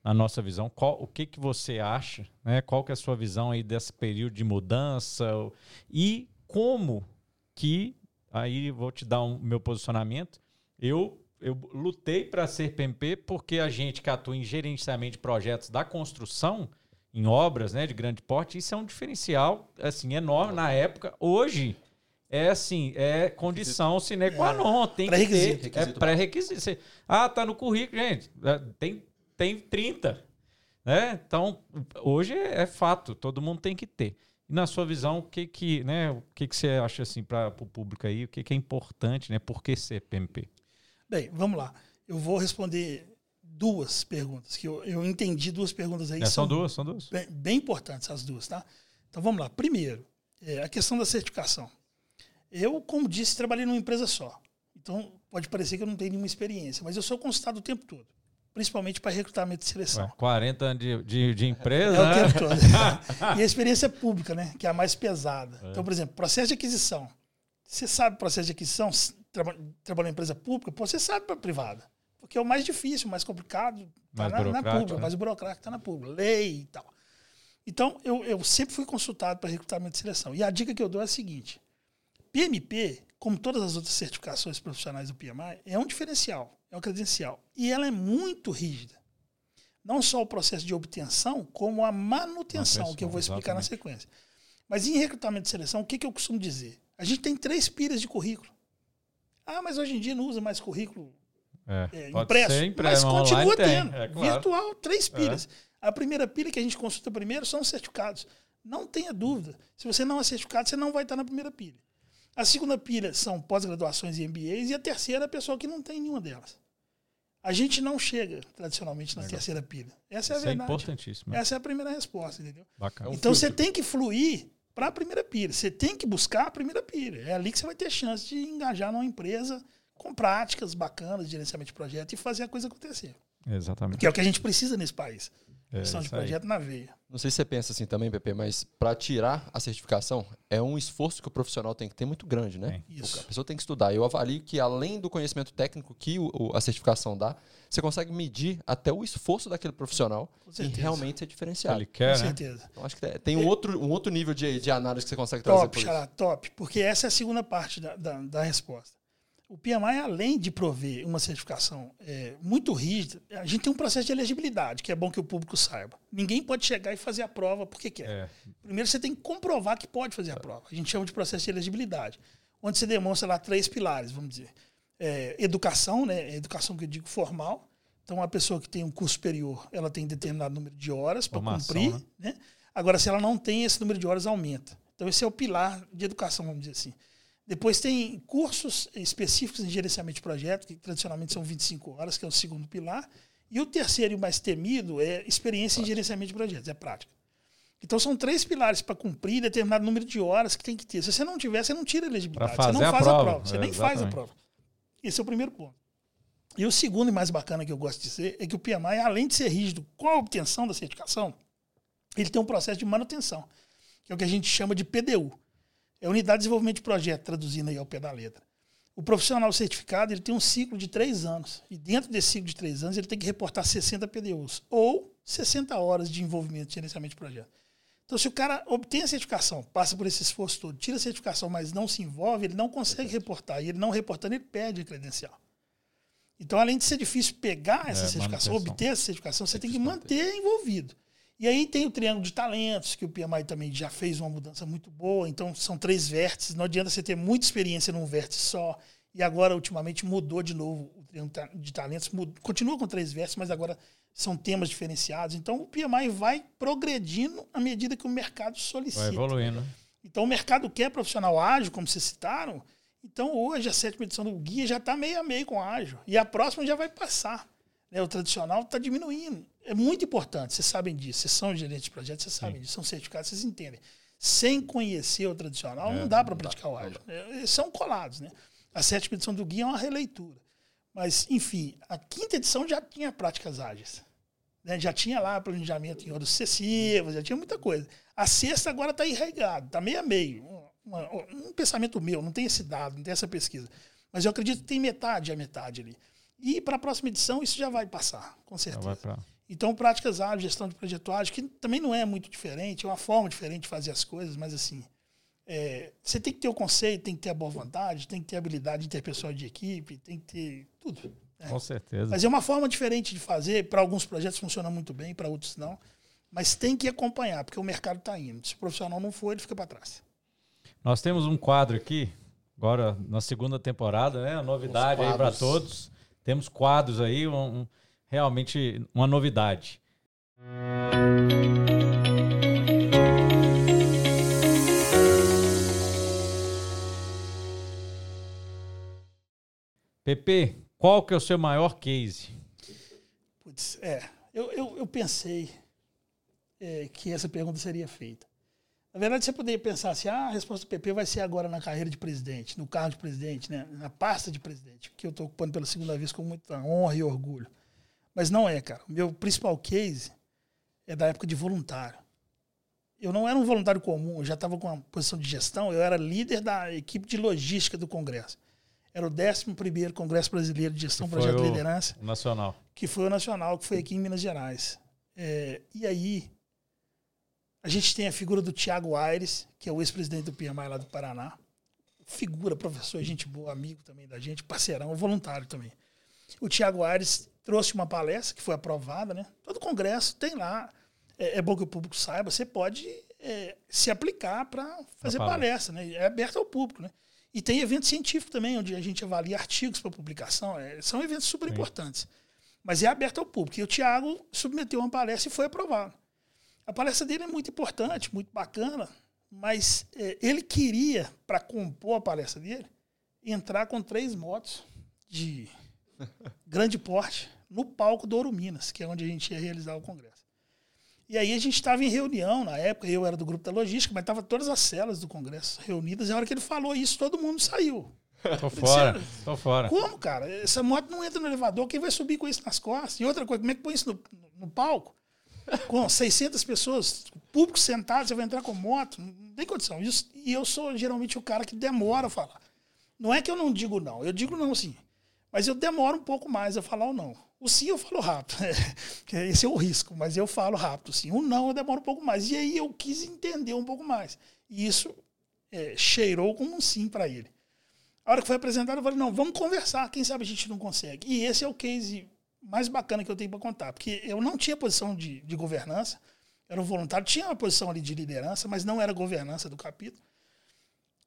na nossa visão. Qual, o que, que você acha? Né? Qual que é a sua visão aí desse período de mudança? E como que aí vou te dar um meu posicionamento. Eu, eu lutei para ser PMP porque a gente que atua em gerenciamento de projetos da construção, em obras né, de grande porte, isso é um diferencial assim, enorme na época. Hoje é assim, é condição sine qua non, tem que ter, é pré-requisito. Ah, tá no currículo, gente, é, tem, tem 30. Né? Então, hoje é, é fato, todo mundo tem que ter. E na sua visão, o que que, né, o que que você acha assim para o público aí, o que que é importante, né? Por que ser PMP? Bem, vamos lá. Eu vou responder duas perguntas, que eu, eu entendi duas perguntas aí. É, são, são, duas, são duas. Bem, bem, importantes as duas, tá? Então vamos lá. Primeiro, é, a questão da certificação. Eu, como disse, trabalhei numa empresa só. Então pode parecer que eu não tenho nenhuma experiência, mas eu sou consultado o tempo todo principalmente para recrutamento e seleção. Ué, 40 anos de, de, de empresa. É né? o tempo todo. e a experiência pública, né? Que é a mais pesada. É. Então, por exemplo, processo de aquisição. Você sabe processo de aquisição, traba, trabalhou em empresa pública, pô, você sabe para privada. Porque é o mais difícil, o mais complicado, tá mais na, na pública, né? mais burocrático está na pública, lei e tal. Então, eu, eu sempre fui consultado para recrutamento e seleção. E a dica que eu dou é a seguinte: PMP, como todas as outras certificações profissionais do PMI, é um diferencial é uma credencial. E ela é muito rígida. Não só o processo de obtenção, como a manutenção, que eu vou explicar exatamente. na sequência. Mas em recrutamento de seleção, o que, que eu costumo dizer? A gente tem três pilhas de currículo. Ah, mas hoje em dia não usa mais currículo é, é, impresso. impresso. Mas continua tendo. É, claro. Virtual, três é. pilhas. A primeira pilha que a gente consulta primeiro são os certificados. Não tenha dúvida. Se você não é certificado, você não vai estar na primeira pilha. A segunda pilha são pós-graduações e MBAs, e a terceira é a pessoa que não tem nenhuma delas. A gente não chega tradicionalmente na Legal. terceira pilha. Essa é a Isso é verdade. É importantíssimo. Essa é a primeira resposta, entendeu? Bacana. Então você tem que fluir para a primeira pilha. Você tem que buscar a primeira pilha. É ali que você vai ter chance de engajar numa empresa com práticas bacanas de gerenciamento de projeto e fazer a coisa acontecer. Exatamente. Que é o que a gente precisa nesse país. É, Gestão de projeto na veia. Não sei se você pensa assim também, Pepe, mas para tirar a certificação é um esforço que o profissional tem que ter muito grande, né? É. Isso. A pessoa tem que estudar. Eu avalio que além do conhecimento técnico que o, a certificação dá, você consegue medir até o esforço daquele profissional e realmente ser diferenciado. Ele quer, Com né? certeza. Então, acho que tem um, outro, um outro nível de, de análise que você consegue trazer top, por isso. top, porque essa é a segunda parte da, da, da resposta. O PMI, além de prover uma certificação é, muito rígida, a gente tem um processo de elegibilidade, que é bom que o público saiba. Ninguém pode chegar e fazer a prova porque quer. É. Primeiro você tem que comprovar que pode fazer a prova. A gente chama de processo de elegibilidade, onde você demonstra lá três pilares, vamos dizer. É, educação, né? Educação que eu digo formal. Então, a pessoa que tem um curso superior, ela tem determinado número de horas para cumprir. Né? né? Agora, se ela não tem, esse número de horas aumenta. Então, esse é o pilar de educação, vamos dizer assim. Depois tem cursos específicos em gerenciamento de projeto, que tradicionalmente são 25 horas, que é o segundo pilar. E o terceiro e o mais temido é experiência em gerenciamento de projetos, é prática. Então são três pilares para cumprir determinado número de horas que tem que ter. Se você não tiver, você não tira a elegibilidade. Você não faz a prova. A prova. Você é, nem exatamente. faz a prova. Esse é o primeiro ponto. E o segundo e mais bacana que eu gosto de dizer é que o PMI, além de ser rígido com a obtenção da certificação, ele tem um processo de manutenção, que é o que a gente chama de PDU. É Unidade de Desenvolvimento de Projeto, traduzindo aí ao pé da letra. O profissional certificado ele tem um ciclo de três anos. E dentro desse ciclo de três anos, ele tem que reportar 60 PDUs ou 60 horas de envolvimento de gerenciamento de projeto. Então, se o cara obtém a certificação, passa por esse esforço todo, tira a certificação, mas não se envolve, ele não consegue reportar. E ele não reportando, ele perde a credencial. Então, além de ser difícil pegar essa é, certificação, obter essa certificação, você tem que manter envolvido. E aí tem o triângulo de talentos, que o PMI também já fez uma mudança muito boa. Então, são três vértices. Não adianta você ter muita experiência num vértice só. E agora, ultimamente, mudou de novo o triângulo de talentos. Mudou, continua com três vértices, mas agora são temas diferenciados. Então, o PMI vai progredindo à medida que o mercado solicita. Vai evoluindo. Então, o mercado quer profissional ágil, como vocês citaram. Então, hoje, a sétima edição do Guia já está meio a meio com ágil. E a próxima já vai passar. Né? O tradicional está diminuindo é muito importante, vocês sabem disso, vocês são gerentes de projetos, vocês sabem Sim. disso, são certificados, vocês entendem. Sem conhecer o tradicional, é, não dá para praticar o ágil. É, são colados, né? A sétima edição do guia é uma releitura. Mas, enfim, a quinta edição já tinha práticas ágeis. Né? Já tinha lá planejamento em horas sucessivas, já tinha muita coisa. A sexta agora está enraigado, está meio a meio. Um, um, um pensamento meu, não tem esse dado, não tem essa pesquisa. Mas eu acredito que tem metade a metade ali. E para a próxima edição isso já vai passar, com certeza. Então, práticas ágeis, gestão de projeto ágil, que também não é muito diferente, é uma forma diferente de fazer as coisas, mas assim, É, você tem que ter o conceito, tem que ter a boa vontade, tem que ter a habilidade interpessoal de equipe, tem que ter tudo. né? Com certeza. Mas é uma forma diferente de fazer. Para alguns projetos funciona muito bem, para outros não. Mas tem que acompanhar, porque o mercado está indo. Se o profissional não for, ele fica para trás. Nós temos um quadro aqui, agora na segunda temporada, né? Uma novidade aí para todos. Temos quadros aí, um, um, realmente uma novidade. PP, qual que é o seu maior case? Putz, é, eu, eu, eu pensei é, que essa pergunta seria feita. Na verdade, você poderia pensar assim, ah, a resposta do PP vai ser agora na carreira de presidente, no cargo de presidente, né? na pasta de presidente, que eu estou ocupando pela segunda vez com muita honra e orgulho. Mas não é, cara. O meu principal case é da época de voluntário. Eu não era um voluntário comum, eu já estava com uma posição de gestão, eu era líder da equipe de logística do Congresso. Era o 11 Congresso Brasileiro de Gestão Projeto de Liderança. Nacional. Que foi o nacional, que foi aqui em Minas Gerais. É, e aí, a gente tem a figura do Tiago Aires, que é o ex-presidente do PMI lá do Paraná. Figura, professor, gente boa, amigo também da gente, parceirão, voluntário também. O Tiago Aires trouxe uma palestra que foi aprovada, né? Todo congresso tem lá. É, é bom que o público saiba, você pode é, se aplicar para fazer palestra, né? É aberto ao público, né? E tem evento científico também, onde a gente avalia artigos para publicação. É, são eventos super Sim. importantes. Mas é aberto ao público. E o Tiago submeteu uma palestra e foi aprovado. A palestra dele é muito importante, muito bacana, mas é, ele queria, para compor a palestra dele, entrar com três motos de grande porte no palco do Ouro Minas, que é onde a gente ia realizar o congresso. E aí a gente estava em reunião, na época eu era do grupo da logística, mas estava todas as celas do congresso reunidas, e a hora que ele falou isso, todo mundo saiu. Tô fora, tô fora. Como, cara? Essa moto não entra no elevador, quem vai subir com isso nas costas? E outra coisa, como é que põe isso no, no, no palco? Com 600 pessoas, público sentado, você vai entrar com moto? Não tem condição. e eu sou geralmente o cara que demora a falar. Não é que eu não digo não, eu digo não sim. Mas eu demoro um pouco mais a falar o não. O sim eu falo rápido, esse é o risco, mas eu falo rápido sim. O não eu demoro um pouco mais. E aí eu quis entender um pouco mais. E isso é, cheirou como um sim para ele. A hora que foi apresentado, eu falei: não, vamos conversar, quem sabe a gente não consegue. E esse é o case mais bacana que eu tenho para contar, porque eu não tinha posição de, de governança, era um voluntário, tinha uma posição ali de liderança, mas não era governança do capítulo.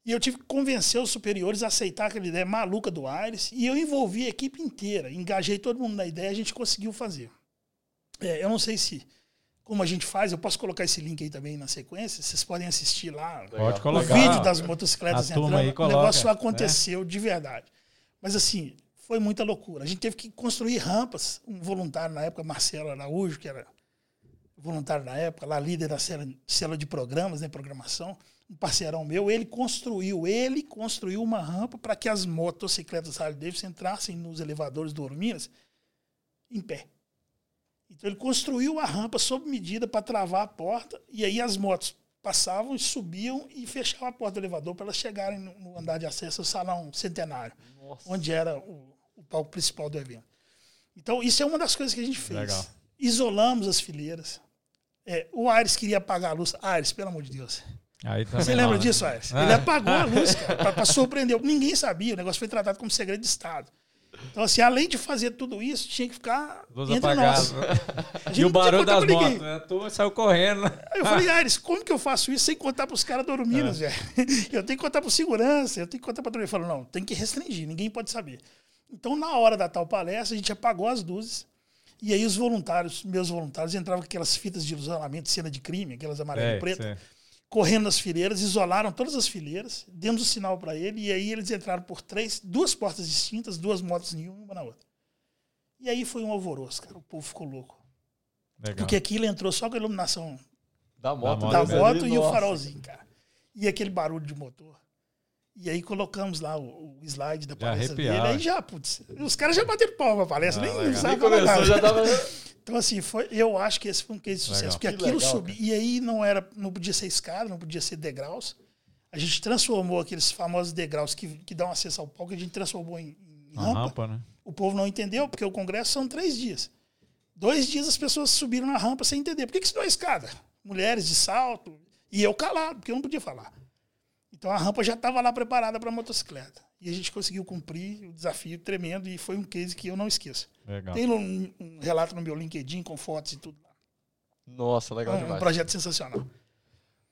E eu tive que convencer os superiores a aceitar aquela ideia maluca do Aires. E eu envolvi a equipe inteira, engajei todo mundo na ideia, a gente conseguiu fazer. É, eu não sei se como a gente faz, eu posso colocar esse link aí também na sequência, vocês podem assistir lá Pode o colocar. vídeo das motocicletas a entrando. Aí coloca, o negócio aconteceu né? de verdade. Mas assim, foi muita loucura. A gente teve que construir rampas. Um voluntário na época, Marcelo Araújo, que era voluntário na época, lá líder da célula de programas, né, programação, um parceirão meu, ele construiu, ele construiu uma rampa para que as motocicletas Harley Davidson entrassem nos elevadores do Ouro Minas em pé. Então ele construiu a rampa sob medida para travar a porta e aí as motos passavam, subiam e fechavam a porta do elevador para elas chegarem no andar de acesso ao salão centenário, Nossa. onde era o, o, palco principal do evento. Então isso é uma das coisas que a gente fez. Legal. Isolamos as fileiras. É, o Aires queria apagar a luz. Aires, pelo amor de Deus. Você lembra né? disso, Aires? Ele apagou a luz, cara, para surpreender. Ninguém sabia, o negócio foi tratado como segredo de Estado. Então, assim, além de fazer tudo isso, tinha que ficar Luz entre apagado. nós. E o barulho das motos, né? Tu saiu correndo. Aí eu falei, Aires, como que eu faço isso sem contar para os caras do Ouro Minas, é. velho? Eu tenho que contar para segurança, eu tenho que contar para Ele falou, não, tem que restringir, ninguém pode saber. Então, na hora da tal palestra, a gente apagou as luzes. E aí os voluntários, meus voluntários, entravam com aquelas fitas de isolamento, cena de crime, aquelas amarelo e preto correndo nas fileiras, isolaram todas as fileiras, demos o sinal para ele, e aí eles entraram por três, duas portas distintas, duas motos em uma, uma na outra. E aí foi um alvoroço, cara. O povo ficou louco. Legal. Porque aquilo entrou só com a iluminação da moto, da moto, moto e o farolzinho, cara. E aquele barulho de motor. E aí colocamos lá o, o slide da palestra dele. Aí já, putz, os caras já bateram palma a palestra, ah, nem, nem sabe começou, já tava... Então, assim, foi, eu acho que esse foi um case de sucesso, legal. porque que aquilo subiu. E aí não era, não podia ser escada, não podia ser degraus. A gente transformou aqueles famosos degraus que, que dão acesso ao palco, a gente transformou em, em rampa. rampa né? O povo não entendeu, porque o congresso são três dias. Dois dias as pessoas subiram na rampa sem entender. Por que, que isso não é escada? Mulheres de salto. E eu calado, porque eu não podia falar. Então a rampa já estava lá preparada para motocicleta. E a gente conseguiu cumprir o desafio tremendo e foi um case que eu não esqueço. Legal. Tem um, um relato no meu LinkedIn com fotos e tudo. Nossa, legal um, um demais. projeto sensacional.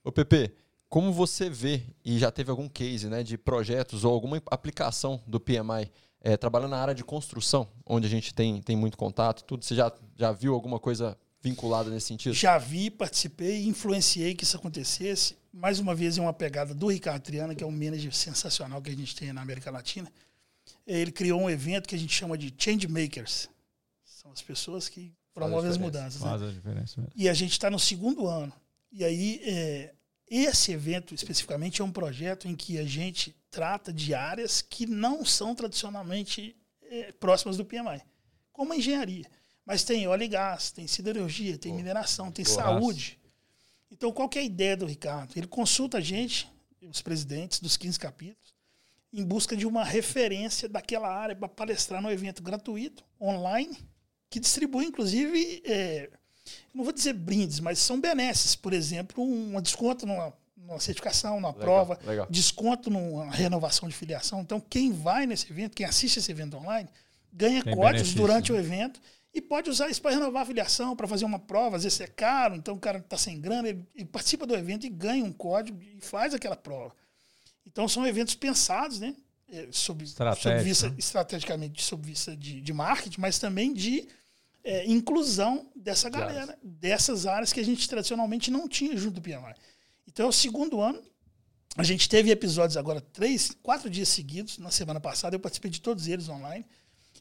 Ô, Pepe, como você vê, e já teve algum case né, de projetos ou alguma aplicação do PMI é, trabalhando na área de construção, onde a gente tem, tem muito contato, tudo, você já, já viu alguma coisa vinculada nesse sentido? Já vi, participei e influenciei que isso acontecesse. Mais uma vez, em uma pegada do Ricardo Triana, que é um manager sensacional que a gente tem na América Latina. Ele criou um evento que a gente chama de Change Makers. São as pessoas que promovem as mudanças. Né? Faz a diferença mesmo. E a gente está no segundo ano. E aí, é, esse evento especificamente é um projeto em que a gente trata de áreas que não são tradicionalmente é, próximas do PMI, como a engenharia. Mas tem óleo e gás, tem siderurgia, tem mineração, tem saúde. Então, qual que é a ideia do Ricardo? Ele consulta a gente, os presidentes dos 15 capítulos, em busca de uma referência daquela área para palestrar no evento gratuito, online, que distribui, inclusive, é, não vou dizer brindes, mas são benesses. Por exemplo, um desconto numa, numa certificação, numa Legal, prova, legal. desconto numa renovação de filiação. Então, quem vai nesse evento, quem assiste esse evento online, ganha Tem códigos benefício, durante né? o evento e pode usar isso para renovar a filiação, para fazer uma prova. Às vezes é caro, então o cara está sem grana, ele, ele participa do evento e ganha um código e faz aquela prova. Então, são eventos pensados, né? é, Sob, sob vista, né? estrategicamente, sob vista de, de marketing, mas também de é, inclusão dessa De galera, dessas áreas que a gente tradicionalmente não tinha junto do PMI. Então é o segundo ano. A gente teve episódios agora, três, quatro dias seguidos. Na semana passada eu participei de todos eles online.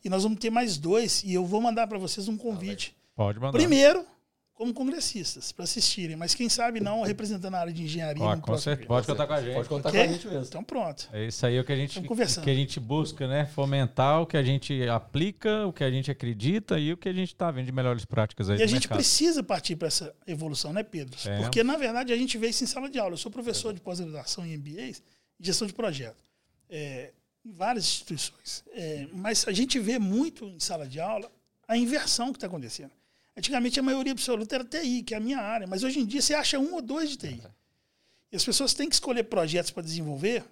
E nós vamos ter mais dois. E eu vou mandar para vocês um convite. Pode mandar. Primeiro, como congressistas, para assistirem. Mas quem sabe não representando a área de engenharia. Ó, com certeza. Pode contar com a gente. Pode contar Ok? com a gente mesmo. Então pronto. É isso aí o que a gente, que a gente busca, né? Fomentar o que a gente aplica, o que a gente acredita e o que a gente está vendo de melhores práticas aí E a gente mercado. precisa partir para essa evolução, né, Pedro? É. Porque, na verdade, a gente vê isso em sala de aula. Eu sou professor de pós-graduação em MBAs e gestão de projeto. É, em várias instituições. É, mas a gente vê muito em sala de aula a inversão que está acontecendo. Antigamente a maioria absoluta era TI, que é a minha área, mas hoje em dia você acha um ou dois de TI. E as pessoas têm que escolher projetos para desenvolver,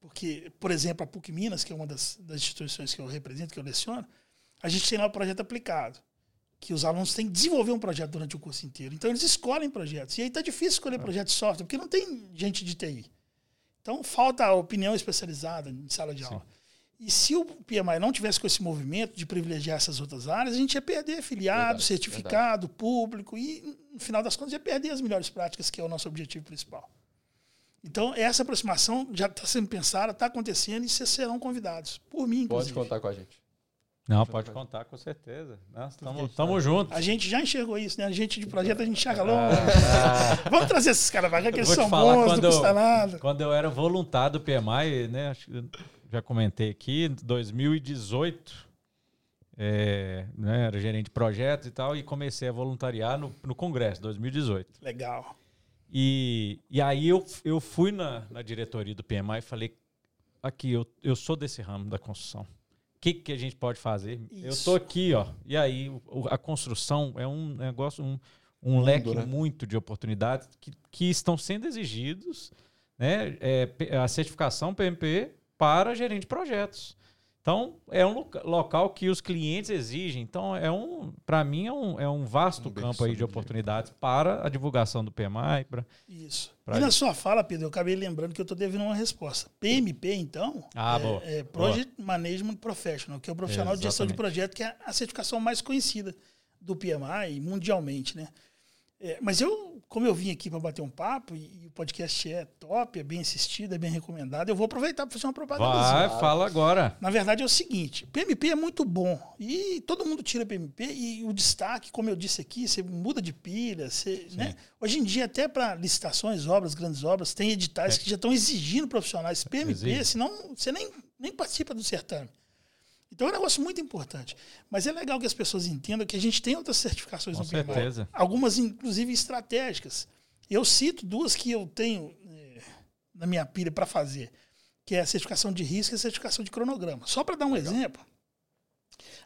porque, por exemplo, a PUC Minas, que é uma das, das instituições que eu represento, que eu leciono, a gente tem lá o projeto aplicado, que os alunos têm que desenvolver um projeto durante o curso inteiro. Então eles escolhem projetos. E aí está difícil escolher projeto de software, porque não tem gente de TI. Então falta a opinião especializada em sala de aula. E se o PMI não tivesse com esse movimento de privilegiar essas outras áreas, a gente ia perder afiliado, Verdade, certificado, público e, no final das contas, ia perder as melhores práticas, que é o nosso objetivo principal. Então, essa aproximação já está sendo pensada, está acontecendo e vocês serão convidados. Por mim, Pode inclusive. contar com a gente. Não, pode contar, com certeza. Nós Estamos tamo juntos. A gente já enxergou isso, né? A gente de projeto, a gente enxerga longe. Vamos trazer esses caras pra cá, que eles são falar, bons, quando não eu- custa nada. Quando eu era voluntário do PMI, né? acho que eu Já comentei aqui, em 2018, é, né, era gerente de projetos e tal, e comecei a voluntariar no, no Congresso, 2018. Legal. E, e aí eu, eu fui na, na diretoria do PMI e falei, aqui, eu, eu sou desse ramo da construção. O que, que a gente pode fazer? Eu Isso. tô aqui, ó. E aí, o- a construção é um negócio, um, um leque né? muito de oportunidades que, que estão sendo exigidos, né? É, a certificação PMP para gerente de projetos. Então, é um loca- local que os clientes exigem. Então, é um, para mim, é um, é um vasto Um campo aí de de- oportunidades para a divulgação do PMI. Pra... Isso. Pra e na sua fala, Pedro, eu acabei lembrando que eu estou devendo uma resposta. PMP, então, Ah, é, boa. é Project Management Professional, que é o profissional de gestão de Exatamente. projeto, que é a certificação mais conhecida do PMI mundialmente, né? É, mas eu, como eu vim aqui para bater um papo e, e o podcast é top, é bem assistido, é bem recomendado, eu vou aproveitar para fazer uma propaganda. Vai, fala agora. Na verdade é o seguinte, PMP é muito bom e todo mundo tira PMP e o destaque, como eu disse aqui, você muda de pilha, você, né? Hoje em dia até para licitações, obras, grandes obras, tem editais que já estão exigindo profissionais PMP, Exige. senão você nem, nem participa do certame. Então é um negócio muito importante. Mas é legal que as pessoas entendam que a gente tem outras certificações Com no certeza. Algumas, inclusive, estratégicas. Eu cito duas que eu tenho eh, na minha pilha para fazer, que é a certificação de risco e a certificação de cronograma. Só para dar um exemplo,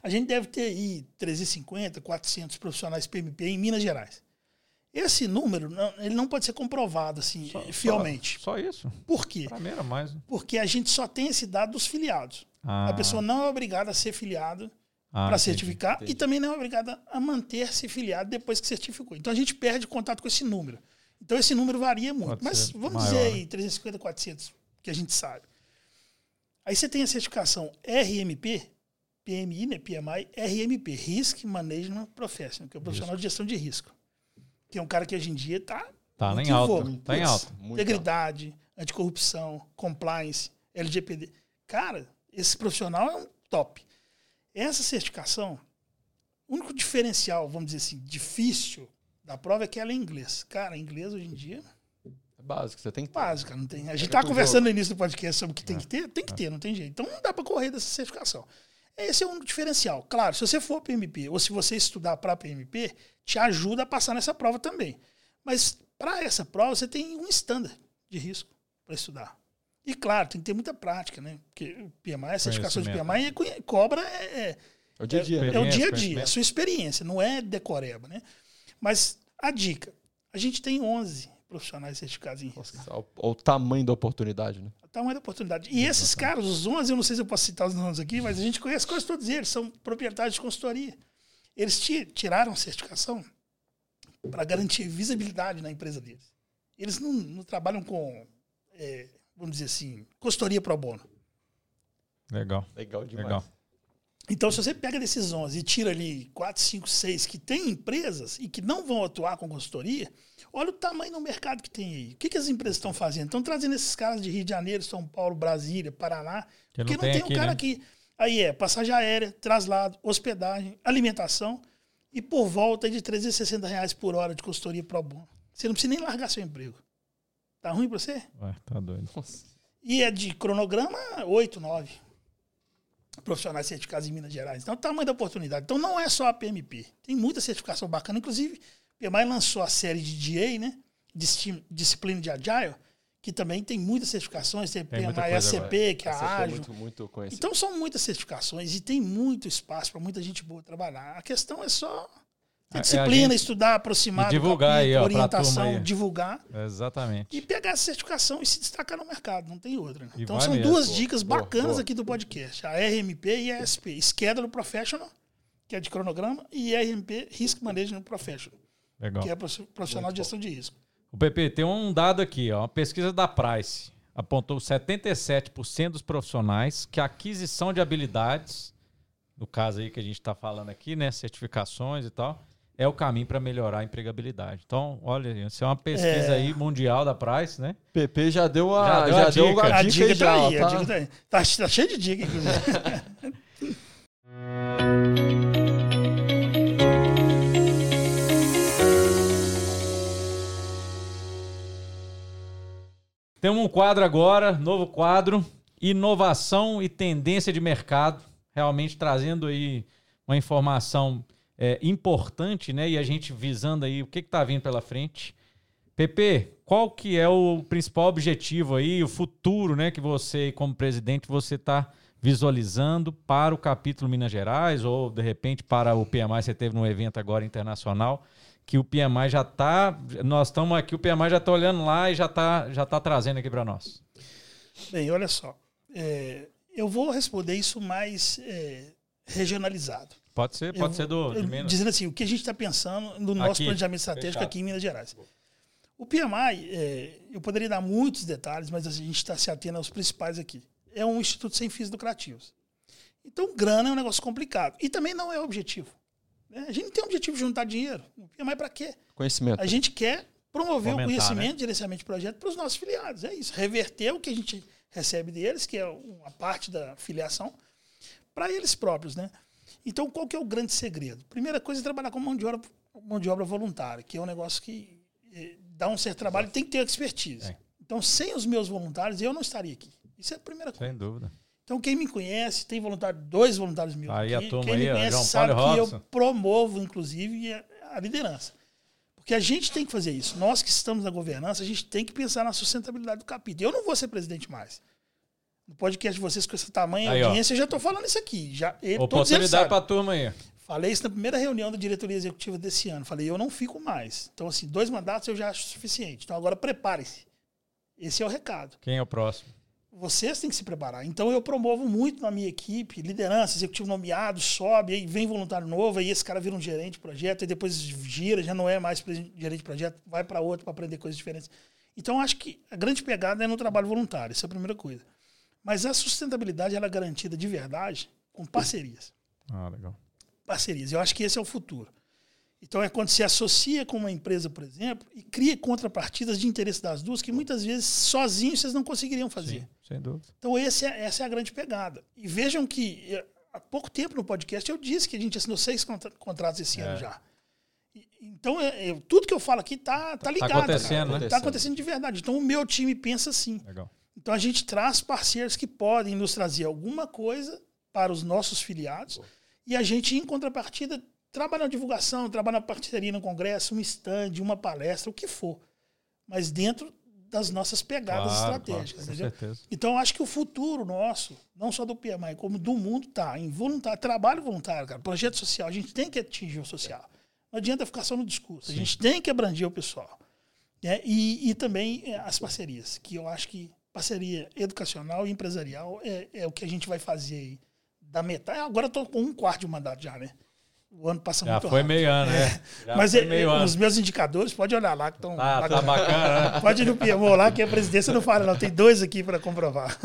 a gente deve ter aí 350, 400 profissionais PMP em Minas Gerais. Esse número, não, ele não pode ser comprovado assim, Só- fielmente. Só, só isso. Por quê? Era mais. Porque a gente só tem esse dado dos filiados. Ah, A pessoa não é obrigada a ser filiado ah, para entendi, certificar e entendi. também não é obrigada a manter-se filiado depois que certificou. Então a gente perde contato com esse número. Então esse número varia muito. Pode Mas vamos maior, dizer né? aí 350, 400, que a gente sabe. Aí você tem a certificação RMP, PMI, né, PMI, RMP, Risk Management Professional, que é o profissional de gestão de risco. Que é um cara que hoje em dia está Tá muito em alta. Tá em alta. Integridade, anticorrupção, compliance, LGPD. Cara, esse profissional é um top. Essa certificação, o único diferencial, vamos dizer assim, difícil da prova é que ela é inglês. Cara, inglês hoje em dia É básico, você tem que ter. básica, não tem. A gente estava pro conversando no início do podcast sobre o que tem que ter, tem que ter, não tem jeito. Então não dá para correr dessa certificação. Esse é o único diferencial. Claro, se você for PMP ou se você estudar para PMP, te ajuda a passar nessa prova também. Mas para essa prova você tem um standard de risco para estudar. E claro, tem que ter muita prática, né? Porque o PMI, a certificação de. PMI é cobra é, é- É o dia a dia, né? é o dia a dia, é a sua experiência, não é decoreba, né? Mas a dica, a gente tem 11 profissionais certificados em risco. Nossa, o, o tamanho da oportunidade, né? O tamanho da oportunidade. E esses caras, os 11, eu não sei se eu posso citar os nomes aqui, mas a gente conhece quase todos eles, são proprietários de consultoria. Eles ti- tiraram certificação para garantir visibilidade na empresa deles. Eles não, não trabalham com, é, vamos dizer assim, consultoria pro bono. Legal. Legal demais. Legal. Então, se você pega desses 11 e tira ali 4, 5, 6 que têm empresas e que não vão atuar com consultoria, olha o tamanho do mercado que tem aí. O que, que as empresas estão fazendo? Estão trazendo esses caras de Rio de Janeiro, São Paulo, Brasília, Paraná, Que não porque não tem tem, aqui, um cara né? aqui. Aí é passagem aérea, traslado, hospedagem, alimentação e por volta de 360 reais por hora de consultoria pro bono. Você não precisa nem largar seu emprego. Tá ruim pra você? Ué, tá doido. Nossa. E é de cronograma 8, 9 profissionais certificados em Minas Gerais. Então, o tamanho da oportunidade. Então, não é só a PMP. Tem muita certificação bacana. Inclusive, a PMI lançou a série de DA, né? Disci- Disciplina de Agile, que também tem muitas certificações. Tem, Tem PMI ACP, que é a foi ágil. muito, muito conhecido. Então, são muitas certificações e tem muito espaço para muita gente boa trabalhar. A questão é só É, é a disciplina, estudar, aproximar, divulgar aí, ó, orientação, divulgar Exatamente. e pegar essa certificação e se destacar no mercado, não tem outra. né? Então são mesmo, duas dicas bacanas aqui do podcast, a RMP e a SP, Schedule Professional, que é de cronograma, e RMP Risk Management Professional, Legal. que é prof- profissional de gestão de risco. O PP tem um dado aqui, ó, uma pesquisa da Price apontou 77% dos profissionais que a aquisição de habilidades, no caso aí que a gente está falando aqui, né, certificações e tal, é o caminho para melhorar a empregabilidade. Então, olha, isso é uma pesquisa É. aí mundial da Price, né? PP já deu a, Já deu já a deu dica. a A dica, dica já, tá aí, tá? a dica tá aí. Tá, tá cheio de dica, inclusive. Temos um quadro agora, novo quadro, inovação e tendência de mercado, realmente trazendo aí uma informação é, importante, né? E a gente visando aí o que está vindo pela frente. PP, qual que é o principal objetivo aí, o futuro, né? Que você, como presidente, você está visualizando para o capítulo Minas Gerais ou de repente para o PMI? Você teve num evento agora internacional que o PMI já está, nós estamos aqui, o PMI já está olhando lá e já está já tá trazendo aqui para nós. Bem, olha só. é, eu vou responder isso mais é, regionalizado. Pode ser, pode Eu- ser do de eu- Minas. Dizendo assim, o que a gente está pensando no nosso Aqui, planejamento estratégico fechado. aqui em Minas Gerais. O PMI, é, eu poderia dar muitos detalhes, mas a gente está se atendo aos principais aqui. É um instituto sem fins lucrativos. Então, grana é um negócio complicado. E também não é o objetivo. né? A gente não tem o objetivo de juntar dinheiro. O PMI para quê? Conhecimento. A gente quer promover Fomentar, o conhecimento, né? gerenciamento de projeto para os nossos filiados. É isso. Reverter o que a gente recebe deles, que é uma parte da filiação, para eles próprios, né? Então, qual que é o grande segredo? Primeira coisa é trabalhar com mão de obra, mão de obra voluntária, que é um negócio que eh, dá um certo trabalho e tem que ter expertise. É. Então, sem os meus voluntários, eu não estaria aqui. Isso é a primeira coisa. Sem dúvida. Então, quem me conhece, tem voluntário, dois voluntários meus. Aí a aqui. turma quem aí, me conhece João sabe Paulo que eu promovo, inclusive, a, a liderança. Porque a gente tem que fazer isso. Nós que estamos na governança, a gente tem que pensar na sustentabilidade do capítulo. Eu não vou ser presidente mais. No podcast de vocês com esse tamanho Aí, e ó. audiência, eu já estou falando isso aqui. Já, Oportunidade para a turma aí. Falei isso na primeira reunião da diretoria executiva desse ano. Falei, eu não fico mais. Então, assim, dois mandatos eu já acho suficiente. Então, agora prepare-se. Esse é o recado. Quem é o próximo? Vocês têm que se preparar. Então, eu promovo muito na minha equipe, liderança, executivo nomeado, sobe, aí vem voluntário novo, aí esse cara vira um gerente de projeto, e depois gira, já não é mais gerente de projeto, vai para outro para aprender coisas diferentes. Então, acho que a grande pegada é no trabalho voluntário, essa é a primeira coisa. Mas a sustentabilidade ela é garantida de verdade com parcerias. Ah, legal parcerias. Eu acho que esse é o futuro. Então é quando se associa com uma empresa, por exemplo, e cria contrapartidas de interesse das duas que muitas vezes sozinhos vocês não conseguiriam fazer. Sim, sem dúvida. Então esse é, essa é a grande pegada. E vejam que eh, há pouco tempo no podcast eu disse que a gente assinou seis contratos esse é. ano já. então é, é, tudo que eu falo aqui tá, tá ligado. Tá acontecendo, cara. né? Tá acontecendo de verdade. Então o meu time pensa assim. Legal. Então a gente traz parceiros que podem nos trazer alguma coisa para os nossos filiados. Pô e a gente, em contrapartida, trabalha na divulgação, trabalha na parceria no congresso, um stand, uma palestra, o que for. Mas dentro das nossas pegadas claro, estratégicas. Claro, entendeu? Então, acho que o futuro nosso, não só do PMI, como do mundo, está em voluntário, trabalho voluntário, cara, projeto social. A gente tem que atingir o social. Não adianta ficar só no discurso. Sim. A gente tem que abranger o pessoal. Né? E, e também é, as parcerias, que eu acho que parceria educacional e empresarial é, é o que a gente vai fazer aí da metade. Agora estou com um quarto de mandato já, né? O ano passa já muito foi rápido. meio ano, né? É. Mas é, meio ano. os meus indicadores, pode olhar lá que estão. Ah, tá bacana. Né? Pode ir no PMO lá, que a presidência não fala, não. Tem dois aqui para comprovar.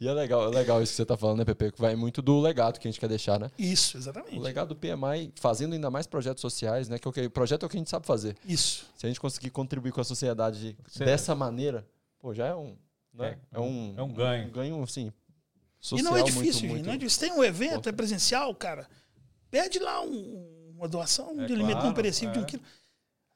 E é legal, é legal isso que você está falando, né, Pepe? Que vai muito do legado que a gente quer deixar, né? Isso, exatamente. O legado do PMI, fazendo ainda mais projetos sociais, né? Que o projeto é o que a gente sabe fazer. Isso. Se a gente conseguir contribuir com a sociedade dessa maneira, pô, já é um. Né? É, é, um, é um ganho. Um ganho, assim, Social, e não é difícil, muito, Não é difícil. Tem um evento, é presencial, cara. Pede lá um, uma doação é de alimento claro, não perecível é. de um é. quilo.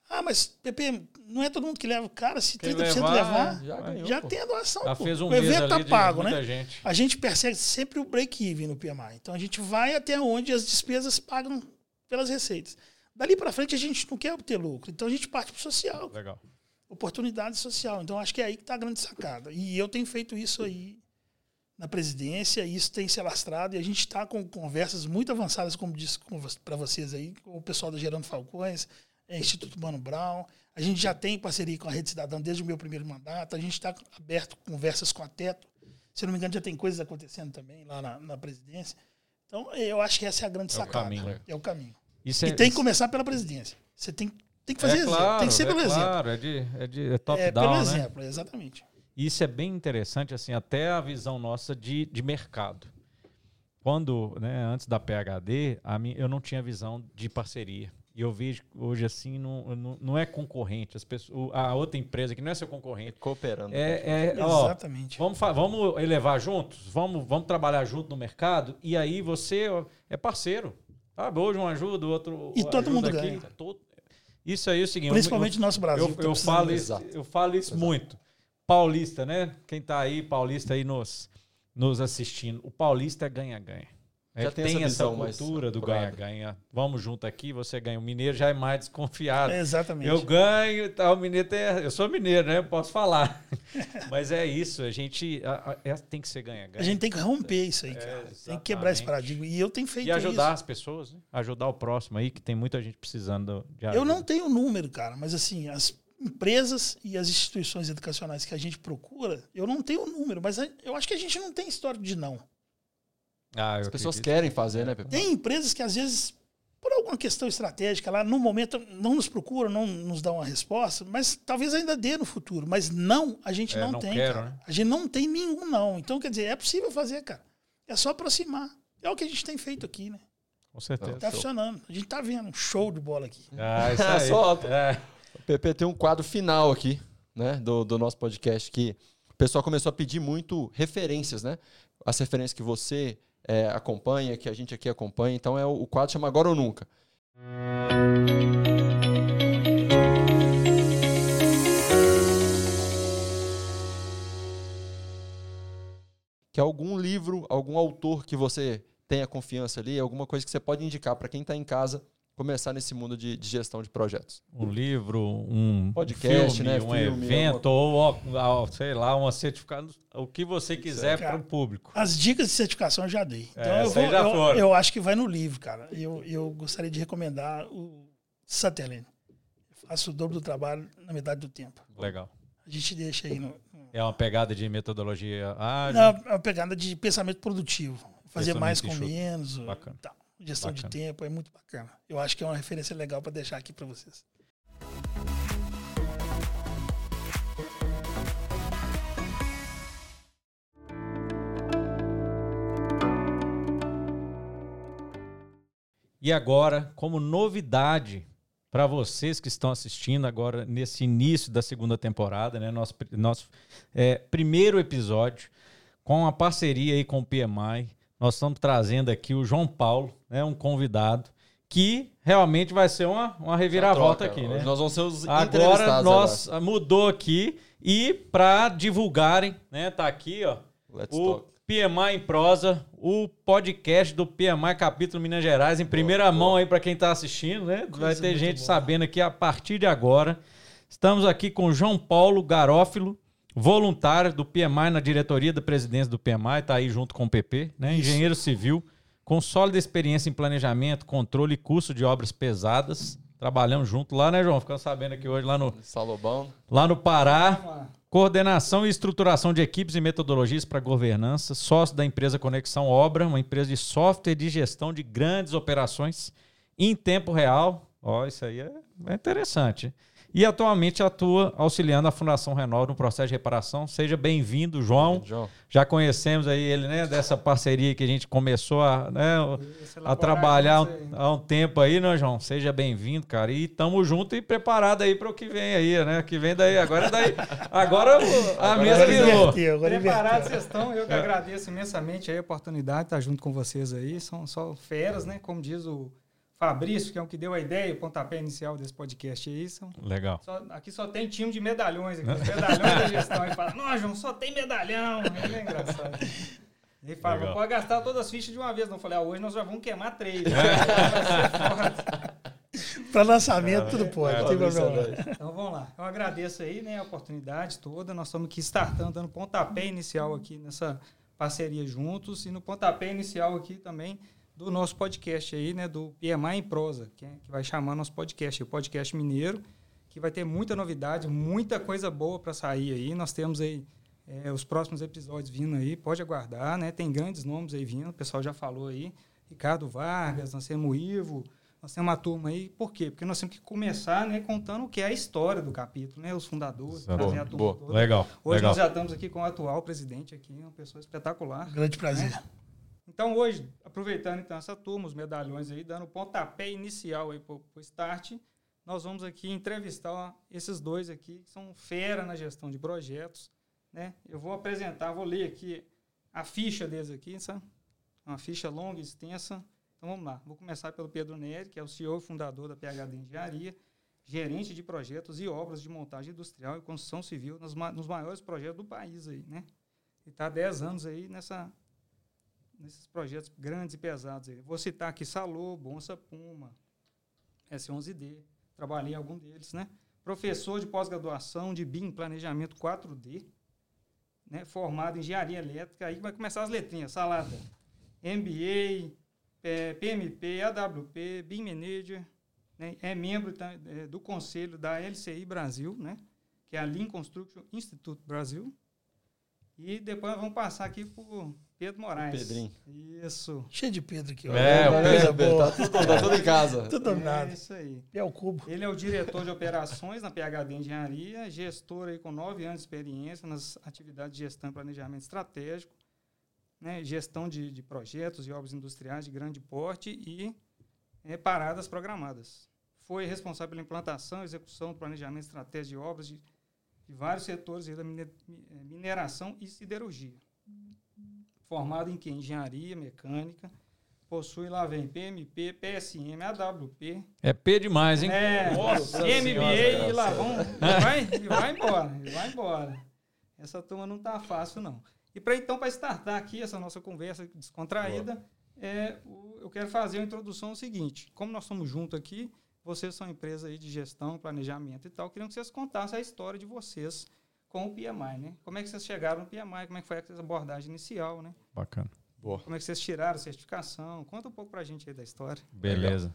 Ah, mas, Pepe, não é todo mundo que leva. Cara, se 30% levar, levar, já, ganhou, já tem a doação. Já fez um o evento tá pago, né? Gente. A gente persegue sempre o break-even no PMI. Então a gente vai até onde as despesas pagam pelas receitas. Dali para frente a gente não quer obter lucro. Então a gente parte para o social. Legal. Oportunidade social. Então acho que é aí que está a grande sacada. E eu tenho feito isso aí na presidência, e isso tem se alastrado, e a gente está com conversas muito avançadas, como disse para vocês aí, com o pessoal da Gerando Falcões, é, Instituto Mano Brown. A gente já tem parceria com a Rede Cidadã desde o meu primeiro mandato, a gente está aberto conversas com a Teto. Se não me engano, já tem coisas acontecendo também lá na, na presidência. Então, eu acho que essa é a grande é sacada. O caminho, né? É o caminho. Isso e é, tem que começar pela presidência. Você tem, tem que fazer é claro, Tem que ser pelo é exemplo. Claro, é de, é de é top é, down. Pelo né? exemplo, exatamente. Isso é bem interessante, assim, até a visão nossa de, de mercado. Quando, né, antes da PHD, a mim, eu não tinha visão de parceria. E eu vejo hoje assim, não, não, não é concorrente. As pessoas, a outra empresa que não é seu concorrente. Cooperando. É, é, Exatamente. Ó, vamos, vamos elevar juntos? Vamos, vamos trabalhar junto no mercado? E aí você é parceiro. Sabe? Hoje um ajuda, o outro. E todo mundo aqui. ganha. Isso aí é o seguinte. Principalmente no nosso Brasil. Eu, eu falo isso, eu falo isso muito paulista, né? Quem tá aí, paulista aí nos, nos assistindo. O paulista é ganha-ganha. É, já tem, tem essa, essa cultura do ganha-ganha. Vamos junto aqui, você ganha. O mineiro já é mais desconfiado. É exatamente. Eu ganho, tá, o mineiro tem, eu sou mineiro, né? Eu posso falar. Mas é isso, a gente a, a, é, tem que ser ganha-ganha. A gente tem que romper isso aí, cara. É, tem que quebrar esse paradigma. E eu tenho feito isso. E ajudar isso. as pessoas, né? ajudar o próximo aí, que tem muita gente precisando de ajuda. Eu não tenho número, cara, mas assim, as empresas e as instituições educacionais que a gente procura, eu não tenho o número, mas eu acho que a gente não tem histórico de não. Ah, as pessoas acredito. querem fazer, né, Pepe? Tem empresas que às vezes, por alguma questão estratégica lá, no momento não nos procuram, não nos dão uma resposta, mas talvez ainda dê no futuro. Mas não, a gente é, não, não, tem. Quero, né? A gente não tem nenhum não. Então, quer dizer, é possível fazer, cara. É só aproximar. É o que a gente tem feito aqui, né? Com certeza. Tá funcionando. A gente tá vendo um show de bola aqui. Ah, isso aí. Solta. É. O PP tem um quadro final aqui, né, do, do nosso podcast, que o pessoal começou a pedir muito referências, né? As referências que você é, acompanha, que a gente aqui acompanha. Então é o, o quadro chama Agora ou Nunca. Que algum livro, algum autor que você tenha confiança ali, alguma coisa que você pode indicar para quem está em casa começar nesse mundo de, de gestão de projetos? Um livro, um podcast, filme, né? um Filme, evento, ou, ou, sei lá, uma certificado, o que você quiser Cara, para o público. As dicas de certificação eu já dei. Então É, eu, vou, já eu, eu acho que vai no livro, cara. Eu, eu gostaria de recomendar o Satelene. Eu faço o dobro do trabalho na metade do tempo. Legal. A gente deixa aí no. É uma pegada de metodologia ágil. Não, é uma pegada de pensamento produtivo. Fazer Pensamento mais com enxuto. menos. Bacana. tal. Gestão Bacana. de tempo é muito bacana. Eu acho que é uma referência legal para deixar aqui para vocês. E agora, como novidade para vocês que estão assistindo agora nesse início da segunda temporada, né, nosso, nosso é, primeiro episódio, com uma parceria aí com o PMI, nós estamos trazendo aqui o João Paulo, né, um convidado, que realmente vai ser uma, uma reviravolta aqui, né? Nós vamos ser os Agora nós mudou aqui e para divulgarem, né, tá aqui, ó, agora. Let's o talk. PMI em prosa, o podcast do PMI capítulo Minas Gerais em primeira mão aí para quem está assistindo, né? Vai ter gente boa. sabendo aqui a partir de agora. Estamos aqui com João Paulo Garófilo, voluntário do PMI na diretoria da presidência do PMI, tá aí junto com o PP, né? Engenheiro civil, com sólida experiência em planejamento, controle e curso de obras pesadas. Trabalhamos junto lá, né, João? Ficamos sabendo aqui hoje lá no, Salobão. lá no Pará. Coordenação e estruturação de equipes e metodologias para governança, sócio da empresa Conexão Obra, uma empresa de software de gestão de grandes operações em tempo real. Ó, isso aí é, é interessante. E atualmente atua auxiliando a Fundação Renova no processo de reparação. Seja bem-vindo, João. João. Já conhecemos aí ele, né, dessa parceria que a gente começou a, né, a trabalhar há um tempo aí, né, João? Seja bem-vindo, cara. E tamo junto e preparado aí para o que vem aí, né? Que vem daí. Agora é daí. Agora a mesa virou. Preparados vocês estão, eu que agradeço imensamente aí a oportunidade de estar junto com vocês aí. São só feras, né? Como diz o Fabrício, que é o que deu a ideia, o pontapé inicial desse podcast aí. São, Legal. só- aqui só tem time de medalhões, aqui, os medalhões da gestão. E fala, não, João, só tem medalhão. Ele é engraçado. Ele fala, Legal. pode gastar todas as fichas de uma vez. Não Eu falei, ah, hoje nós já vamos queimar três. Foda. Para lançamento, tudo pode. é, não tem problema. é doido. Então vamos lá. Eu agradeço aí né, a oportunidade toda. Nós estamos aqui startando, dando pontapé inicial aqui nessa parceria juntos e no pontapé inicial aqui também do nosso podcast aí, né, do PMI em prosa, que, é- que vai chamar nosso podcast, o podcast mineiro, que vai ter muita novidade, muita coisa boa para sair aí. Nós temos aí é, os próximos episódios vindo aí, pode aguardar, né? Tem grandes nomes aí vindo, o pessoal já falou aí. Ricardo Vargas, nós temos o Ivo, nós temos uma turma aí. Por quê? Porque nós temos que começar né, contando o que é a história do capítulo, né? Os fundadores, Boa, trazer a turma boa. toda. Legal. Hoje legal. nós já estamos aqui com o atual presidente aqui, uma pessoa espetacular. Grande prazer. Então hoje, aproveitando então essa turma, os medalhões aí, dando o pontapé inicial aí para o start, nós vamos aqui entrevistar esses dois aqui, que são fera na gestão de projetos. Né? Eu vou apresentar, vou ler aqui a ficha deles aqui, sabe? Uma ficha longa e extensa. Então vamos lá. Vou começar pelo Pedro Neri, que é o CEO e fundador da PHD Engenharia, gerente de projetos e obras de montagem industrial e construção civil nos, ma- nos maiores projetos do país aí, né? E está há 10 anos aí nessa, nesses projetos grandes e pesados. Aí. Vou citar aqui Salô, Bonsa Puma, S11D, trabalhei em algum deles, né? Professor de pós-graduação de BIM, Planejamento 4D, né? formado em Engenharia Elétrica, aí vai começar as letrinhas, salada. MBA, PMP, AWP, BIM Manager, né? é membro eh, do conselho da LCI Brasil, né? que é a Lean Construction Institute Brasil. E depois vamos passar aqui por Pedro Moraes. Pedrinho. Isso. Cheio de Pedro aqui. ó. É, o Pedro, tá, tudo, tá tudo em casa. Tudo É dominado. isso aí. É o cubo. Ele é o diretor de operações na PHD Engenharia, gestor aí com nove anos de experiência nas atividades de gestão e planejamento estratégico, né, gestão de, de projetos e obras industriais de grande porte e eh, paradas programadas. Foi responsável pela implantação e execução do planejamento estratégico de obras de, de vários setores da eh, mineração e siderurgia. Formado em que? Engenharia mecânica, possui lá vem PMP, PSM, AWP, É P demais, hein? é, Nossa MBA Senhora, e lá vão. E vai, e vai embora, e vai embora. Essa turma não tá fácil, não. E para então, para startar aqui essa nossa conversa descontraída, é, o- eu quero fazer uma introdução seguinte. Como nós estamos juntos aqui, vocês são empresa aí de gestão, planejamento e tal, queriam que vocês contassem a história de vocês com o PMI, né? Como é que vocês chegaram no PMI, como é que foi essa abordagem inicial, né? Bacana. Boa. Como é que vocês tiraram a certificação? Conta um pouco pra gente aí da história. Beleza.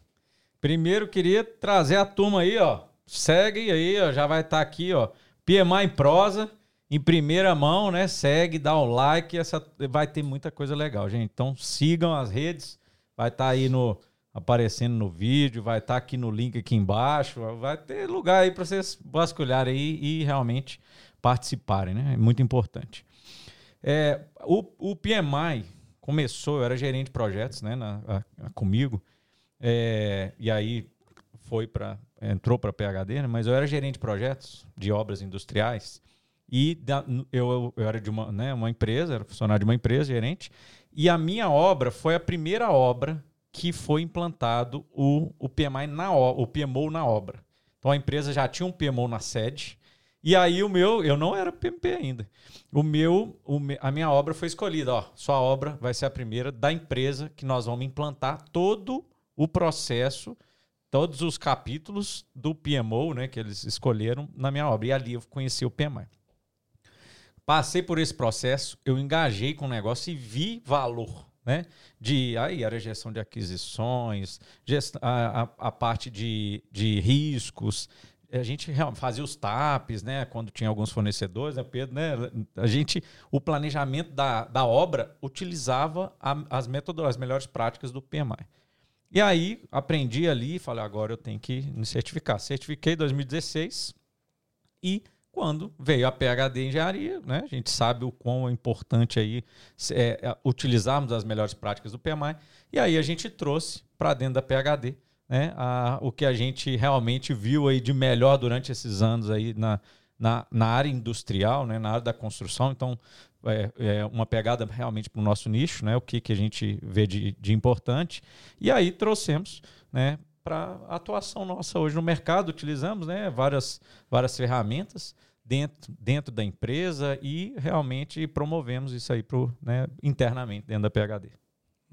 Primeiro, queria trazer a turma aí, ó. Segue aí, ó. Já vai estar aqui, ó. PMI em prosa, em primeira mão, né? Segue, dá o like. Essa vai ter muita coisa legal, gente. Então sigam as redes. Vai estar aí no aparecendo no vídeo, vai estar aqui no link aqui embaixo. Vai ter lugar aí para vocês vasculharem aí e realmente participarem, né? É muito importante. É, o, o PMI começou, eu era gerente de projetos, né? na- a- a- comigo. É, e aí foi para entrou para PhD, né? mas eu era gerente de projetos de obras industriais e da- eu, eu era de uma, né, uma empresa, era funcionário de uma empresa, gerente, e a minha obra foi a primeira obra que foi implantado o, o PMI na o, PMO na obra. Então a empresa já tinha um PMO na sede e aí o meu, eu não era PMP ainda. O meu, o a minha obra foi escolhida, ó, sua obra vai ser a primeira da empresa que nós vamos implantar todo o processo, todos os capítulos do PMO, né, que eles escolheram na minha obra. E ali eu conheci o PMI. Passei por esse processo, eu engajei com o negócio e vi valor, né? De aí era gestão de aquisições, gest- a, a, a parte de, de riscos. A gente fazia os TAPs, né? Quando tinha alguns fornecedores, né, Pedro? Né? A gente, o planejamento da, da obra utilizava a- as metodologias, as melhores práticas do PMI. E aí aprendi ali e falei, agora eu tenho que me certificar. Certifiquei em 2016 e quando veio a PhD engenharia, né, a gente sabe o quão importante aí é, é, utilizarmos as melhores práticas do PMI, e aí a gente trouxe para dentro da PhD né, a, o que a gente realmente viu aí de melhor durante esses anos aí na, na, na área industrial, né, na área da construção. Então, é, é uma pegada realmente para o nosso nicho, né, o que, que a gente vê de, de importante. E aí trouxemos né, para a atuação nossa hoje no mercado, utilizamos né, várias, várias ferramentas dentro, dentro da empresa e realmente promovemos isso aí pro, né, internamente dentro da PhD.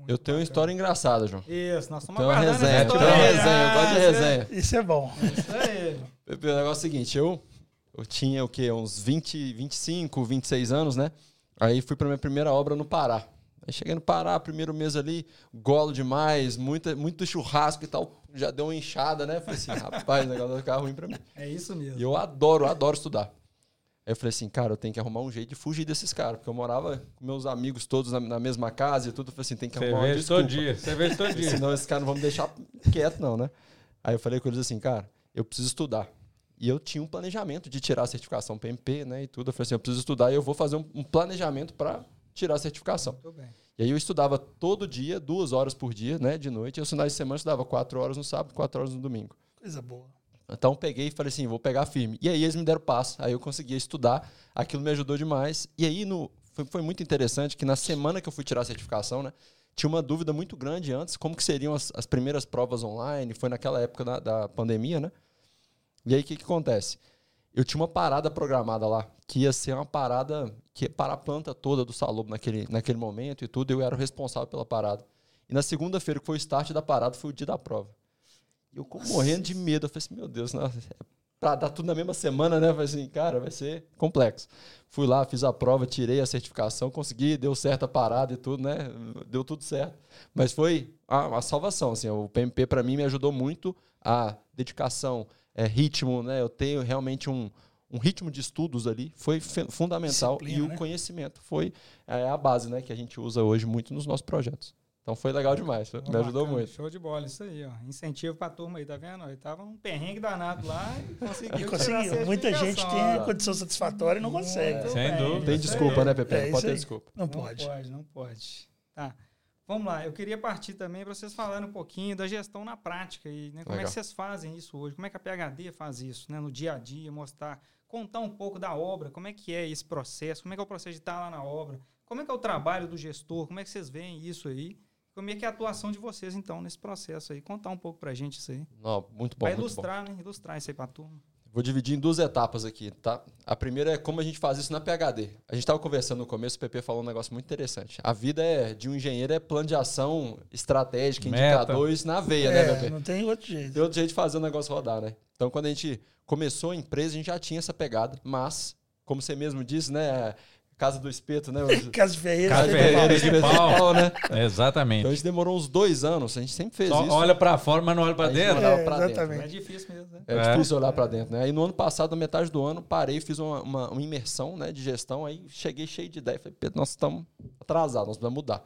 Eu tenho uma história engraçada, João. Isso, nós estamos uma aguardando resenha, essa tem uma resenha, eu gosto de Ah, resenha. Isso é bom. Isso aí. O negócio é o seguinte, eu, eu tinha o quê? Uns 20, 25, 26 anos, né? Aí fui pra minha primeira obra no Pará. Aí cheguei no Pará, primeiro mês ali, golo demais, muita, muito churrasco e tal. Já deu uma inchada, né? Falei assim, rapaz, o negócio vai ficar ruim pra mim. É isso mesmo. E eu adoro, adoro estudar. Aí eu falei assim, cara, eu tenho que arrumar um jeito de fugir desses caras, porque eu morava com meus amigos todos na, na mesma casa e tudo. Eu falei assim, tem que arrumar uma desculpa. você vê todo Porque Senão esses caras não vão me deixar quieto, não, né? Aí eu falei com eles assim, cara, eu preciso estudar. E eu tinha um planejamento de tirar a certificação PMP, né? E tudo. Eu falei assim, eu preciso estudar e eu vou fazer um, um planejamento para tirar a certificação. Muito bem. E aí eu estudava todo dia, duas horas por dia, né? De noite. E os finais de semana eu estudava quatro horas no sábado, quatro horas no domingo. Coisa boa. Então peguei e falei assim, vou pegar firme. E aí eles me deram passo. Aí eu conseguia estudar. Aquilo me ajudou demais. E aí no, foi, foi muito interessante que na semana que eu fui tirar a certificação, né? Tinha uma dúvida muito grande antes, como que seriam as, as primeiras provas online. Foi naquela época da, da pandemia, né? E aí o que, que acontece? Eu tinha uma parada programada lá, que ia ser uma parada que ia parar a planta toda do Salobo naquele, naquele momento e tudo. Eu era o responsável pela parada. E na segunda-feira, que foi o start da parada, foi o dia da prova. E eu com- morrendo de medo. Eu falei assim, meu Deus, nossa, é pra dar tudo na mesma semana, né? Eu falei assim, cara, vai ser complexo. Fui lá, fiz a prova, tirei a certificação, consegui, deu certo a parada e tudo, né? Deu tudo certo. Mas foi a, a salvação, assim. O PMP para mim me ajudou muito a dedicação, é, ritmo, né? Eu tenho realmente um, um ritmo de estudos ali, foi fundamental. Disciplina, e o né? conhecimento foi é, a base, né? Que a gente usa hoje muito nos nossos projetos. Então foi legal demais, foi- me ajudou Bacana, muito. Show de bola, isso aí, ó. Incentivo pra turma aí, tá vendo? Ele tava um perrengue danado lá e conseguiu. E conseguiu. Muita gente tem ó. condição satisfatória e não consegue. Muito Sem bem, dúvida. Tem desculpa, aí. né, Pepe? É pode ter aí. desculpa. Não Não pode. pode, não pode. Tá. Vamos lá, eu queria partir também para vocês falarem um pouquinho da gestão na prática aí, né? Como é que vocês fazem isso hoje? Como é que a PhD faz isso, né? No dia a dia, mostrar, contar um pouco da obra, como é que é esse processo, como é que é o processo de estar lá na obra, como é que é o trabalho do gestor, como é que vocês veem isso aí? Como é que é a atuação de vocês, então, nesse processo aí? Contar um pouco pra gente isso aí. Não, muito bom, Vai muito bom. ilustrar, né? Ilustrar isso aí pra turma. Vou dividir em duas etapas aqui, tá? A primeira é como a gente faz isso na PHD. A gente estava conversando no começo, o PP falou um negócio muito interessante. A vida é de um engenheiro é plano de ação estratégica, Meta. indicadores na veia, né, É, PP? não tem outro jeito. Tem outro jeito de fazer o negócio rodar, né? Então, quando a gente começou a empresa, a gente já tinha essa pegada, mas, como você mesmo disse, né? Casa do espeto, né? Casa de Ferreira. Casa de Ferreira, de espeto pau. né? Exatamente. Então, a gente demorou uns dois anos, a gente sempre fez Só isso. olha pra fora, mas não olha pra A gente dentro. É, pra dentro, exatamente. É difícil mesmo, né? É, É. difícil olhar pra dentro, né? Aí no ano passado, na metade do ano, parei, fiz uma, uma, uma imersão né, de gestão, aí cheguei cheio de ideia. Falei, Pedro, nós estamos atrasados, nós precisamos mudar.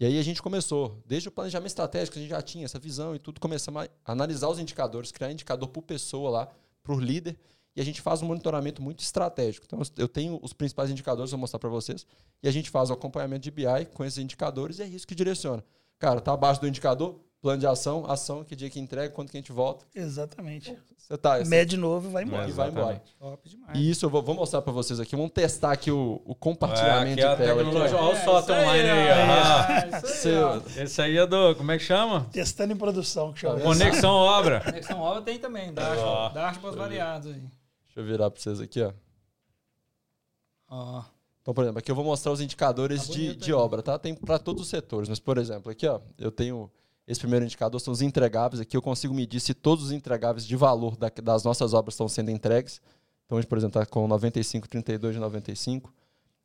E aí a gente começou, desde o planejamento estratégico, a gente já tinha essa visão e tudo, começamos a analisar os indicadores, criar indicador por pessoa lá, por líder, e a gente faz um monitoramento muito estratégico. Então, eu tenho os principais indicadores, vou mostrar para vocês, e a gente faz o acompanhamento de BI com esses indicadores e é isso que direciona. Cara, tá abaixo do indicador, plano de ação, ação, que dia que entrega, quando que a gente volta. Exatamente. Você tá, você- Mede novo e vai embora. e vai embora. Top demais. E isso eu vou, vou mostrar para vocês aqui. Vamos testar aqui o, o Ah, compartilhamento aqui é de tela. tecnologia. Olha o software isso online aí. É, isso aí, Seu- ó. Esse aí é do. Como é que chama? Testando em produção, que chama. Conexão Obra. Conexão obra tem também, Dash, Ó. Dashboards variados aí. Deixa eu virar para vocês aqui, ó. Ó. Então, por exemplo, aqui eu vou mostrar os indicadores Tá de, de obra, tá? Tem para todos os setores. Mas, por exemplo, aqui, ó, eu tenho esse primeiro indicador, são os entregáveis. Aqui eu consigo medir se todos os entregáveis de valor da- das nossas obras estão sendo entregues. Então, a gente, por exemplo, está com 95, 32 de 95.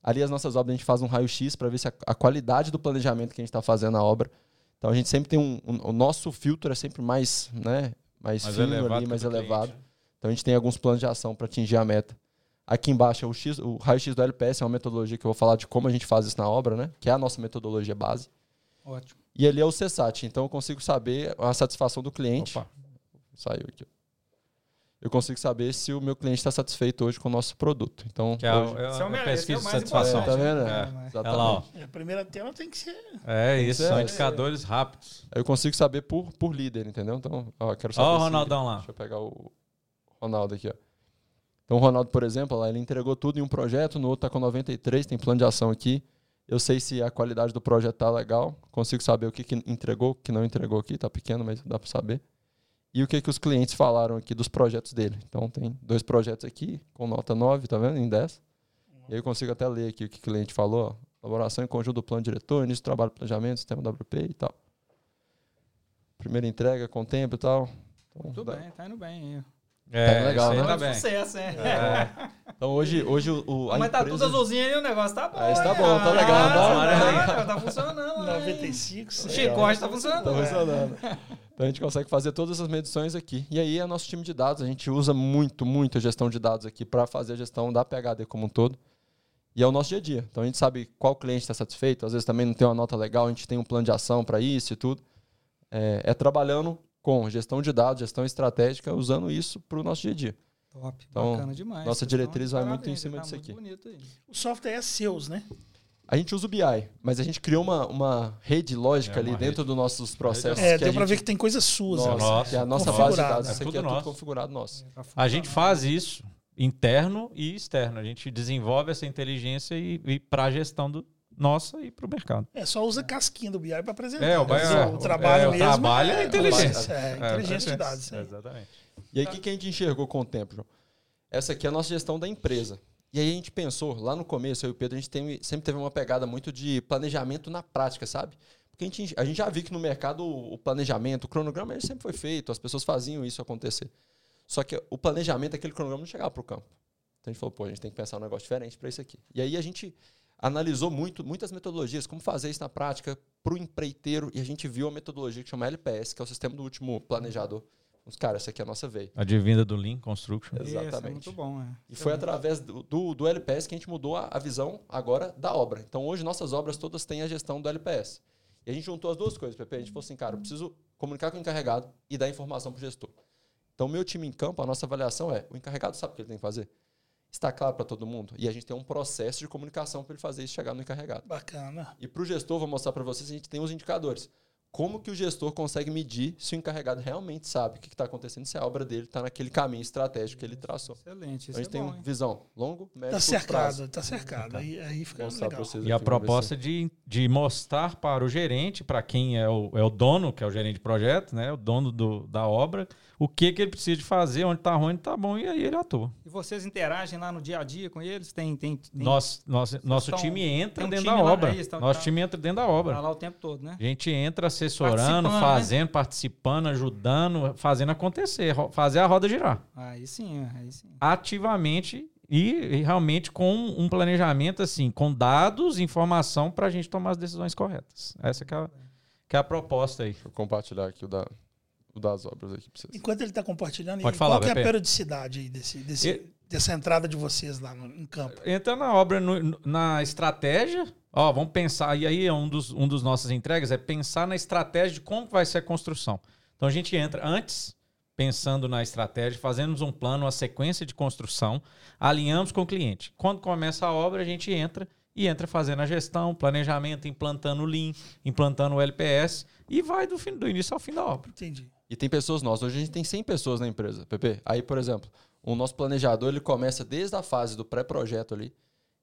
Ali as nossas obras a gente faz um raio-x para ver se a, a qualidade do planejamento que a gente está fazendo na obra. Então, a gente sempre tem um, um- O nosso filtro é sempre mais, né, mais, Mais fino elevado ali, mais do elevado. cliente. Então a gente tem alguns planos de ação para atingir a meta. Aqui embaixo é o, X, o raio-x do LPS, é uma metodologia que eu vou falar de como a gente faz isso na obra, né? Que é a nossa metodologia base. Ótimo. E ali é o CSAT, então eu consigo saber a satisfação do cliente. Opa. Saiu aqui. Eu consigo saber se o meu cliente está satisfeito hoje com o nosso produto. Então, Que é, hoje- o- é é o pesquisa é o de satisfação. É, tá vendo? É, É, exatamente. Olha lá, ó. A primeira tela tem que ser. É isso, são É. indicadores rápidos. Eu consigo saber por, por líder, entendeu? Então, ó, eu quero Ó saber. o se- Ronaldão lá. Deixa eu pegar o Ronaldo aqui, ó. Então, o Ronaldo, por exemplo, lá, ele entregou tudo em um projeto, no outro tá com 93, tem plano de ação aqui. Eu sei se a qualidade do projeto tá legal, consigo saber o que, que entregou, o que não entregou aqui, tá pequeno, mas dá para saber. E o que, que os clientes falaram aqui dos projetos dele. Então, tem dois projetos aqui, com nota 9, tá vendo? Em 10. E aí eu consigo até ler aqui o que o cliente falou, ó. Elaboração em conjunto do plano diretor, início do trabalho planejamento, sistema WP e tal. Primeira entrega com tempo e tal. Então, Muito dá- bem, tá indo bem É, legal, isso aí né? tá Muito bem. sucesso, é. É. Então hoje, hoje o, Mas tá empresa... tudo azulzinho aí, o negócio tá bom. Ah, isso tá bom, tá legal, Ah, tá tá, tá funcionando. hein? 95, O 100. chicote tá funcionando. Tá funcionando. Então a gente consegue fazer todas essas medições aqui. E aí é nosso time de dados. A gente usa muito, muito a gestão de dados aqui para fazer a gestão da PHD como um todo. E é o nosso dia a dia. Então a gente sabe qual cliente está satisfeito. Às vezes também não tem uma nota legal, a gente tem um plano de ação para isso e tudo. É, é trabalhando com gestão de dados, gestão estratégica, usando isso para o nosso dia a dia. Top, Então, bacana demais. nossa diretriz vai muito em cima tá disso aqui. O software é seus, né? A gente usa o BI, mas a gente criou uma, uma rede lógica É, ali uma dentro dos nossos processos. É, que deu a pra gente- ver que tem coisas suas. Nossa, ali. Nossa, que é a nossa base de dados. É Isso aqui tudo é tudo nosso. configurado nosso. Tá A gente faz isso interno e externo. A gente desenvolve essa inteligência e, e para a gestão do, nossa e para o mercado. É, só usa casquinha do BI pra apresentar. É, o Mas BI é- o trabalho é, o mesmo. trabalho é inteligência. É, inteligência de dados. é. Exatamente. E aí, o que, que a gente enxergou com o tempo, João? Essa aqui é a nossa gestão da empresa. E aí a gente pensou, lá no começo, eu e o Pedro, a gente tem- sempre teve uma pegada muito de planejamento na prática, sabe? Porque a gente, a gente já viu que no mercado o o planejamento, o cronograma, ele sempre foi feito, as pessoas faziam isso acontecer. Só que o planejamento, aquele cronograma não chegava para o campo. Então a gente falou, pô, a gente tem que pensar um negócio diferente para isso aqui. E aí a gente analisou muito, muitas metodologias, como fazer isso na prática para o empreiteiro, e a gente viu a metodologia que chama LPS, que é o sistema do último planejador. Os caras, essa aqui é a nossa veia. Advinda do Lean Construction. Isso, é Exatamente. muito bom, é. E foi através do, do, do LPS que a gente mudou a, a visão agora da obra. Então hoje nossas obras todas têm a gestão do LPS. E a gente juntou as duas coisas, Pepe. A gente falou assim, cara, eu preciso comunicar com o encarregado e dar informação para o gestor. Então, o meu time em campo, a nossa avaliação é: o encarregado sabe o que ele tem que fazer? Está claro para todo mundo? E a gente tem um processo de comunicação para ele fazer isso chegar no encarregado. Bacana. E para o gestor, vou mostrar para vocês, a gente tem os indicadores. Como que o gestor consegue medir se o encarregado realmente sabe o que está acontecendo, se a obra dele está naquele caminho estratégico que ele traçou. Excelente, Então, a é gente tem bom, uma hein? visão longo, médio Tá e curto prazo. cercado, tá cercado. Aí, aí fica mostrar legal. vocês E a proposta de, de mostrar para o gerente, para quem é o, é o dono, que é o gerente de projeto, né, o dono do, da obra, o que, que ele precisa de fazer, onde está ruim, onde está bom, e aí ele atua. E vocês interagem lá no dia a dia com eles? Tem, tem, tem Nosso, nosso, nosso estão- time entra tem um dentro time da obra. é tá- nosso tá- time entra dentro da tá obra. lá o tempo todo, né? A gente entra assessorando, Participando, né? fazendo, participando, ajudando, fazendo acontecer, fazer a roda girar. Aí sim, aí sim. Ativamente e, e realmente com um planejamento assim, com dados, informação para a gente tomar as decisões corretas. Essa que é a, que é a proposta aí. Deixa eu compartilhar aqui o, da, das obras aqui pra vocês. Enquanto ele está compartilhando, Pode falar, qual que é a periodicidade aí desse, desse- E- dessa entrada de vocês lá no, em campo? Entra na obra, no- no- na estratégia. Ó, vamos pensar, e aí é um dos, um dos nossas entregas, é pensar na estratégia de como vai ser a construção. Então a gente entra antes, pensando na estratégia, fazemos um plano, uma sequência de construção, alinhamos com o cliente. Quando começa a obra, a gente entra e entra fazendo a gestão, planejamento, implantando o Lean, implantando o LPS e vai do, fim, do início ao fim da obra. Entendi. E tem pessoas nossas. Hoje a gente tem 100 pessoas na empresa, PP. Aí, por exemplo, o nosso planejador ele começa desde a fase do pré-projeto ali.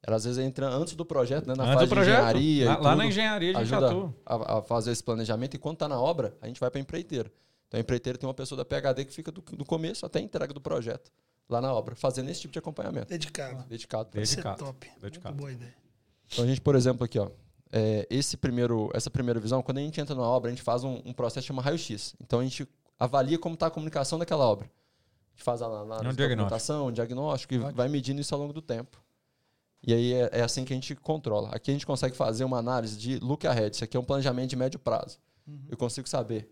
Ela às vezes entra antes do projeto, né? Na Antes fase do projeto, de engenharia. lá, lá na engenharia a gente ajuda a, a fazer esse planejamento. E quando está na obra, a gente vai para a empreiteira. Então a empreiteira tem uma pessoa da PHD que fica do, do começo até a entrega do projeto lá na obra, fazendo esse tipo de acompanhamento. Dedicado. Dedicado. Isso é Dedicado. top. Dedicado. Muito boa ideia. Então a gente, por exemplo, aqui, ó, é, esse primeiro, essa primeira visão, quando a gente entra numa obra, a gente faz um, um processo chamado raio-x. Então a gente avalia como está a comunicação daquela obra. A gente faz a análise É um diagnóstico. documentação, um diagnóstico e vai medindo isso ao longo do tempo. E aí é, é assim que a gente controla. Aqui a gente consegue fazer uma análise de look ahead. Isso aqui é um planejamento de médio prazo. Eu consigo saber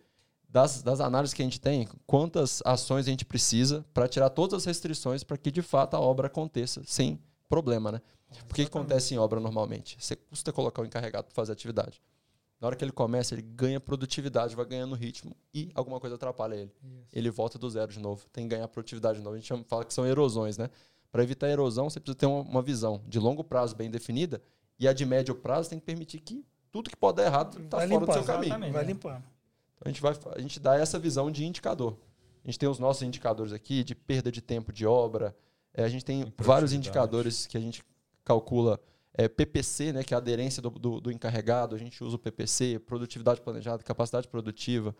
das, das análises que a gente tem, quantas ações a gente precisa para tirar todas as restrições para que de fato a obra aconteça sem problema, né? Por que, que acontece em obra normalmente? Você custa colocar o encarregado para fazer a atividade. Na hora que ele começa, ele ganha produtividade, vai ganhando ritmo e alguma coisa atrapalha ele. Ele volta do zero de novo, tem que ganhar produtividade de novo. A gente chama, fala que são erosões, né? Para evitar a erosão, você precisa ter uma, uma visão de longo prazo bem definida e a de médio prazo tem que permitir que tudo que pode dar errado está fora do seu caminho. Vai limpando. Então, a gente, vai, a gente dá essa visão de indicador. A gente tem os nossos indicadores aqui de perda de tempo de obra. É, a gente tem vários indicadores que a gente calcula. É, PPC, né, que é a aderência do, do, do encarregado. A gente usa o PPC, produtividade planejada, capacidade produtiva.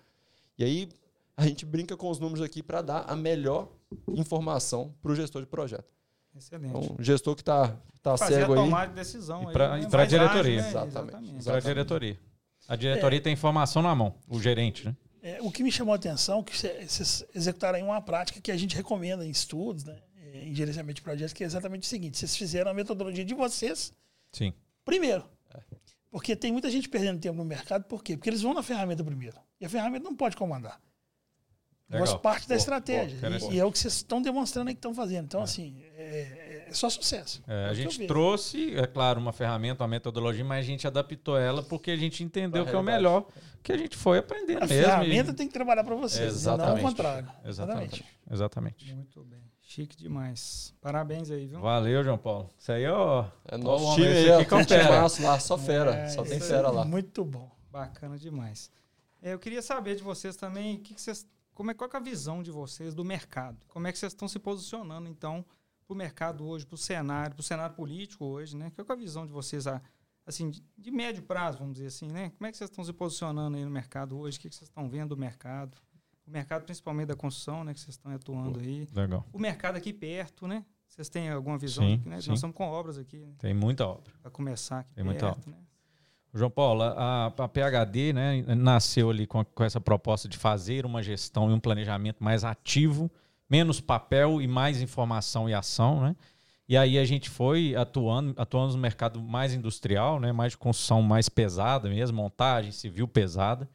E aí a gente brinca com os números aqui para dar a melhor informação para o gestor de projeto. Excelente. Então, o gestor que está tá Fazer cego a aí. tomada de decisão. Aí, pra- né? Mais diretoria. né? Exatamente. Para a diretoria. A diretoria tem informação na mão, o gerente, né? É, o que me chamou a atenção é que cê- vocês executaram aí uma prática que a gente recomenda em estudos, né, é, em gerenciamento de projetos, que é exatamente o seguinte: vocês fizeram a metodologia de vocês Sim. primeiro. Porque tem muita gente perdendo tempo no mercado, por quê? Porque eles vão na ferramenta primeiro. E a ferramenta não pode comandar. Negócio parte da Boa, estratégia. boa, e, e é o que vocês estão demonstrando aí que estão fazendo. Então, assim, é, é só sucesso. É, É a gente trouxe, é claro, uma ferramenta, uma metodologia, mas a gente adaptou ela porque a gente entendeu que é o realidade. melhor, que a gente foi aprendendo A mesmo. ferramenta e- tem que trabalhar para vocês, não Exatamente. o contrário. Exatamente. Exatamente. Muito bem. Chique demais. Parabéns aí, viu? Valeu, João Paulo. Isso aí, ó. É Ó, nosso time aí, ó. aqui um timaço lá, só fera. É, só tem fera aí, lá. Muito bom. Bacana demais. É, Eu queria saber de vocês também, que que vocês, como é, qual é a visão de vocês do mercado? Como é que vocês estão se posicionando, então, para o mercado hoje, para o cenário, para o cenário político hoje, né? Qual é a visão de vocês, a- assim, de, de médio prazo, vamos dizer assim, né? Como é que vocês estão se posicionando aí no mercado hoje? O que, que vocês estão vendo do mercado? O mercado, principalmente da construção, né? Que vocês estão atuando aí. Legal. O mercado aqui perto, né? Vocês têm alguma visão? Sim, aqui, né? Nós estamos com obras aqui, né? Tem muita obra. Para começar aqui Tem muita perto, né? João Paulo, a, a PHD né, nasceu ali com, a- com essa proposta de fazer uma gestão e um planejamento mais ativo, menos papel e mais informação e ação, né? E aí a gente foi atuando, atuando no mercado mais industrial, né, mais de construção mais pesada mesmo, montagem civil pesada.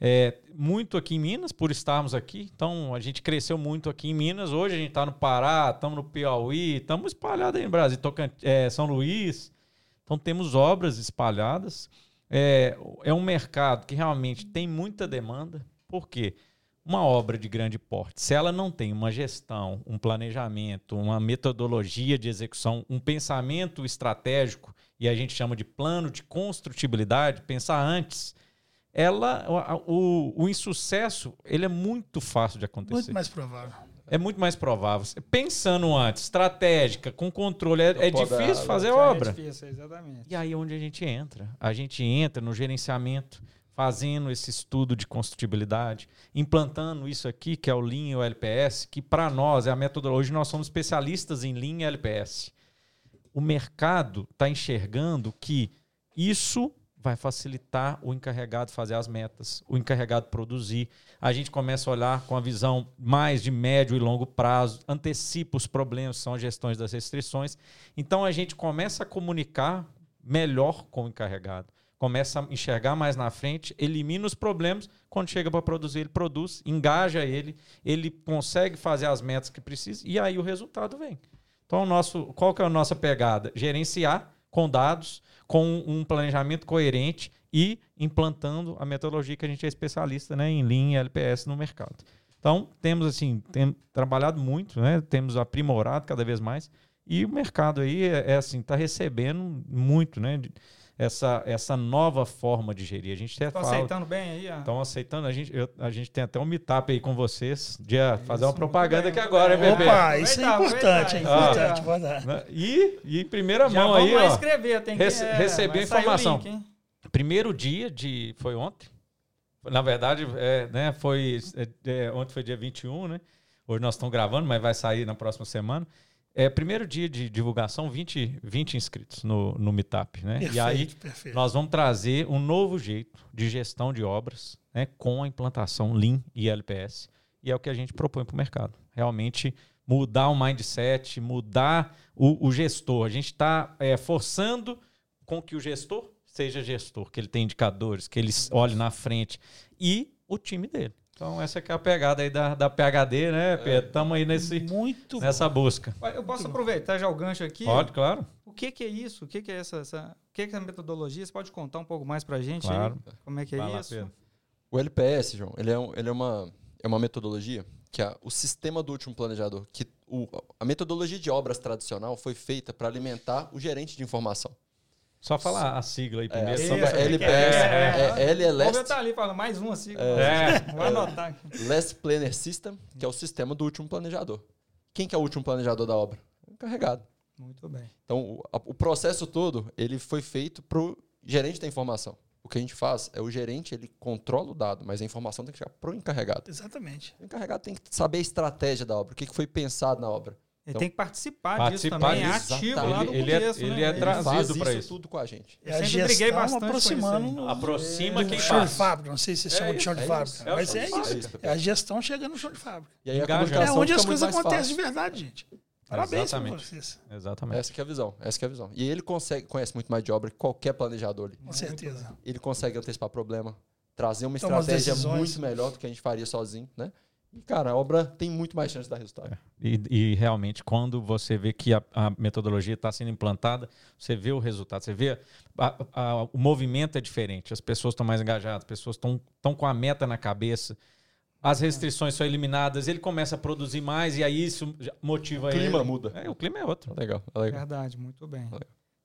É, muito aqui em Minas, por estarmos aqui. Então, a gente cresceu muito aqui em Minas. Hoje a gente está no Pará, estamos no Piauí, estamos espalhados aí no Brasil, Tocant é, São Luís. Então, temos obras espalhadas. É, é um mercado que realmente tem muita demanda. Por quê? Uma obra de grande porte, se ela não tem uma gestão, um planejamento, uma metodologia de execução, um pensamento estratégico, e a gente chama de plano de construtibilidade, pensar antes, ela, o, o, o insucesso ele é muito fácil de acontecer. Muito mais provável. É muito mais provável. Pensando antes, estratégica, com controle, é, é Podado, difícil fazer Já obra. É difícil, exatamente. E aí é onde a gente entra? A gente entra no gerenciamento, fazendo esse estudo de construtibilidade, implantando isso aqui, que é o Lean e o LPS, que para nós é a metodologia. Hoje nós somos especialistas em Lean e LPS. O mercado está enxergando que isso vai facilitar o encarregado fazer as metas, o encarregado produzir. A gente começa a olhar com a visão mais de médio e longo prazo, antecipa os problemas, são gestões das restrições. Então a gente começa a comunicar melhor com o encarregado, começa a enxergar mais na frente, elimina os problemas, quando chega para produzir, ele produz, engaja ele, ele consegue fazer as metas que precisa e aí o resultado vem. Então, o nosso, qual que é a nossa pegada? Gerenciar com dados, com um planejamento coerente e implantando a metodologia que a gente é especialista né, em e LPS no mercado. Então, temos assim, tem, trabalhado muito, né, temos aprimorado cada vez mais e o mercado aí é, é assim, está recebendo muito, né? Essa, essa nova forma de gerir. A gente até Estão aceitando bem aí? a- Estão aceitando. A gente, eu- a gente tem até um meetup aí com vocês. De ah, fazer uma muito propaganda bem, aqui agora, hein, bebê? Opa, isso é importante, é importante, Ah. E, e em primeira Já mão vamos aí, lá ó. escrever, tem que Rece- é, o informação. link? Primeiro dia de. Foi ontem? Na verdade, é, né, foi. é, é, ontem foi dia 21, né? Hoje nós estamos gravando, mas vai sair na próxima semana. É, primeiro dia de divulgação, 20, 20 inscritos no, no Meetup, né? Perfeito, e aí perfeito. nós vamos trazer um novo jeito de gestão de obras né, com a implantação Lean e LPS. E é o que a gente propõe para o mercado. Realmente mudar o mindset, mudar o, o gestor. A gente está forçando com que o gestor seja gestor, que ele tenha indicadores, que ele olhe na frente e o time dele. Então, essa que é a pegada aí da, da PHD, né, Pedro? Estamos aí nesse, Muito nessa busca. Olha, Eu posso aproveitar já o gancho aqui? Pode, claro. O que, que é isso? O que, que é essa, essa- O que, que é essa metodologia? Você pode contar um pouco mais pra gente Claro. aí? Como é que é Vai lá, isso? Pedro. O LPS, João, ele é, um- ele é, uma, é uma metodologia que é o sistema do último planejador, que o, a metodologia de obras tradicional foi feita para alimentar o gerente de informação. Só falar a sigla aí É, primeiro. sigla pra- é LPS, é, é, L é Vamos ver, Last, tá ali falando mais um assim. É. Vou anotar aqui. Last Planner System, que é o sistema do último planejador. Quem que é o último planejador da obra? O encarregado. Muito bem. Então, o, a- o processo todo, ele foi feito para o gerente da informação. O que a gente faz é o gerente, ele controla o dado, mas a informação tem que chegar para o encarregado. Exatamente. O encarregado tem que saber a estratégia da obra, o que que foi pensado na obra. Ele Então, tem que participar, participar disso também, é disso, ativo exatamente. lá do Ele- ele é- começo, ele né? é Ele trazido faz pra isso isso. tudo com a gente. É a sempre briguei bastante com isso aí. aproximando no, Aproxima do quem chão de fábrica. Não sei se você chama de chão de é fábrica. É mas é isso. É a gestão chegando no chão de fábrica. E aí a. É onde as coisas acontecem de verdade, gente. Parabéns Exatamente. vocês. Exatamente. Essa que é a visão, essa que é a visão. E ele consegue, conhece muito mais de obra que qualquer planejador ali. Com certeza. Ele consegue antecipar problema, trazer uma Toma estratégia muito melhor do que a gente faria sozinho, né? E, cara, a obra tem muito mais chance de dar resultado. E, e realmente, quando você vê que a, a metodologia está sendo implantada, você vê o resultado, você vê a- a- o movimento é diferente, as pessoas estão mais engajadas, as pessoas estão com a meta na cabeça, as restrições são eliminadas, ele começa a produzir mais e aí isso motiva O clima ele. muda. É, o clima é outro. Legal, é legal. Verdade, muito bem. Legal.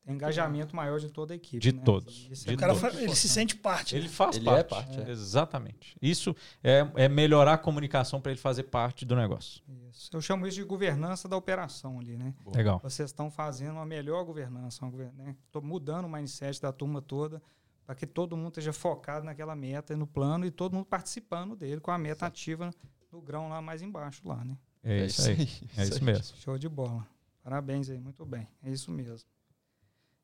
Engajamento maior de toda a equipe. De né? todos. Isso De é O cara muito fa- ele se sente parte. Ele faz Ele é parte. parte, é. Exatamente. Isso é, é melhorar a comunicação para ele fazer parte do negócio. Isso. Eu chamo isso de governança da operação ali, né? Legal. Vocês estão fazendo uma melhor governança, uma gover- né? Tô mudando o mindset da turma toda para que todo mundo esteja focado naquela meta e no plano e todo mundo participando dele com a meta ativa no grão lá mais embaixo lá, né? É, isso aí. É isso mesmo. Show de bola. Parabéns aí, muito bem. É isso mesmo.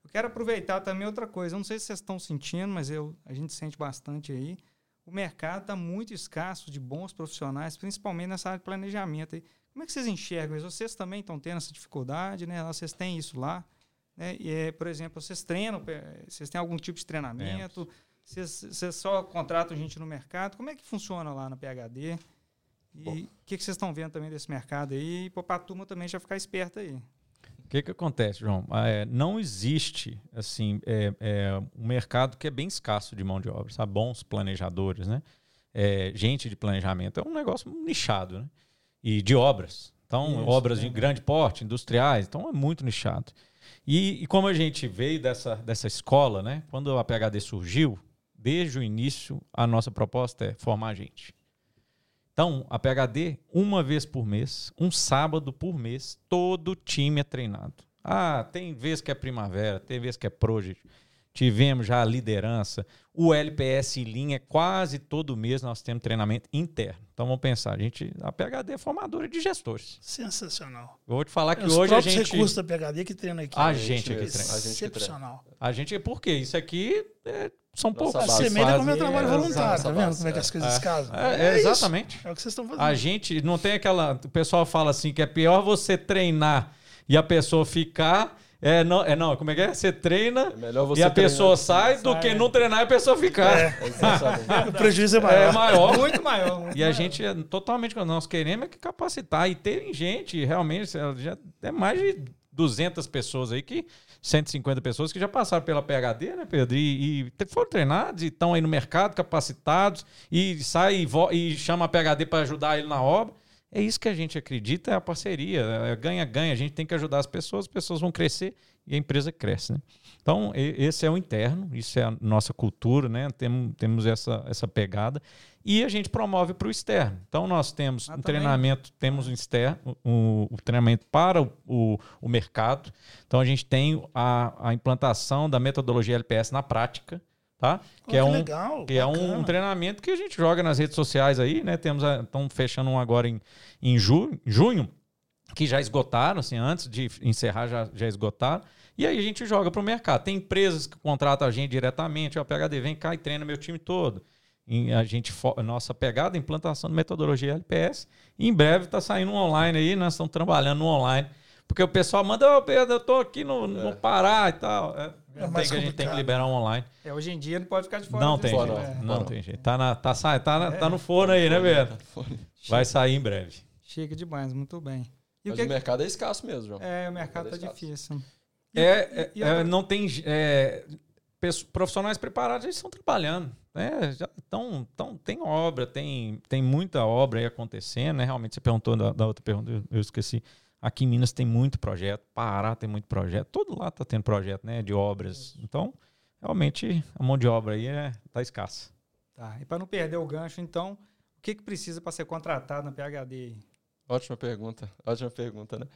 Eu quero aproveitar também outra coisa. Eu não sei se vocês estão sentindo, mas eu, a gente sente bastante aí. O mercado está muito escasso de bons profissionais, principalmente nessa área de planejamento. Aí. Como é que vocês enxergam isso? Vocês também estão tendo essa dificuldade, né? Vocês têm isso lá. Né? E, é, por exemplo, vocês treinam, vocês têm algum tipo de treinamento? Vocês, vocês só contratam gente no mercado? Como é que funciona lá na PHD? E o que, que vocês estão vendo também desse mercado aí? E para a turma também já ficar esperta aí. O que, que acontece, João? Ah, é, não existe assim é, é, um mercado que é bem escasso de mão de obra, sabe? bons planejadores, né? É, gente de planejamento. É um negócio nichado, né? E de obras. Então, Isso, obras de grande porte, industriais, então é muito nichado. E, e como a gente veio dessa, dessa escola, né? Quando a PHD surgiu, desde o início, a nossa proposta é formar gente. Então, a PHD, uma vez por mês, um sábado por mês, todo time é treinado. Ah, tem vez que é primavera, tem vez que é project. tivemos já a liderança. O LPS em linha, quase todo mês nós temos treinamento interno. Então vamos pensar, a gente, a PHD é formadora de gestores. Sensacional. Eu vou te falar que Os hoje a próprios gente. recursos da PHD que treina aqui. A gente. A gente que treina. Excepcional. A gente, por quê? Isso aqui é, são poucos. base. A Faz- semelha como é o fazem- trabalho é, voluntário, tá vendo base, como é que as coisas é. casam? É, é, isso. exatamente. É o que vocês estão fazendo. A gente não tem aquela. O pessoal fala assim que é pior você treinar e a pessoa ficar. É, não, é, não como é que é? Você treina É melhor você e a pessoa treinar. sai do que não treinar e a pessoa ficar. Exatamente. O prejuízo é É, maior. maior. Muito maior. muito E a maior. gente é totalmente. Nós queremos é que capacitar. E tem gente, realmente, já é mais de 200 pessoas aí que. 150 pessoas que já passaram pela PHD, né, Pedro? E, e foram treinados e estão aí no mercado, capacitados, e sai e, e chama a PHD para ajudar ele na obra. É isso que a gente acredita, é a parceria, é ganha-ganha. A gente tem que ajudar as pessoas, as pessoas vão crescer e a empresa cresce, né? Então, esse é o interno, isso é a nossa cultura, né? Temos, temos essa, essa pegada. E a gente promove para o externo. Então, nós temos Ah, um também? treinamento, temos um externo, o, o treinamento para o, o, o mercado. Então, a gente tem a, a implantação da metodologia LPS na prática, tá? Pô, Que é um, legal, que é um, um treinamento que a gente joga nas redes sociais aí, né? Temos estamos fechando um agora em, em ju- junho, que já esgotaram, assim, antes de encerrar já, já esgotaram. E aí a gente joga para o mercado. Tem empresas que contratam a gente diretamente, ó, PHD, vem cá e treina meu time todo. E a gente nossa pegada é implantação de metodologia LPS. E em breve está saindo um online aí, nós estamos trabalhando no online. Porque o pessoal manda, ô Pedro, eu estou aqui no, no Pará e tal. É, É tem mais que, a gente tem que liberar um online. É, hoje em dia não pode ficar de fora Não disso, tem fora, jeito. né? não. Não Fora. tem jeito. Tá, na, tá, sa- tá, na- tá no forno aí, né, Beto? Vai sair em breve. Chega demais, muito bem. E o Mas que o mercado é escasso mesmo, João. É, o mercado tá Escasso. difícil. É, é, e é, não tem é, profissionais preparados, eles estão trabalhando. Né? Já tão, tão, tem obra, tem, tem muita obra aí acontecendo. Né? Realmente, você perguntou da, da outra pergunta, eu, eu esqueci. Aqui em Minas tem muito projeto, Pará tem muito projeto, todo lá está tendo projeto né, de obras. Então, realmente, a mão de obra aí é, tá escassa. Tá. E para não perder o gancho, então, o que, que precisa para ser contratado na PHD? Ótima pergunta. Ótima pergunta, né?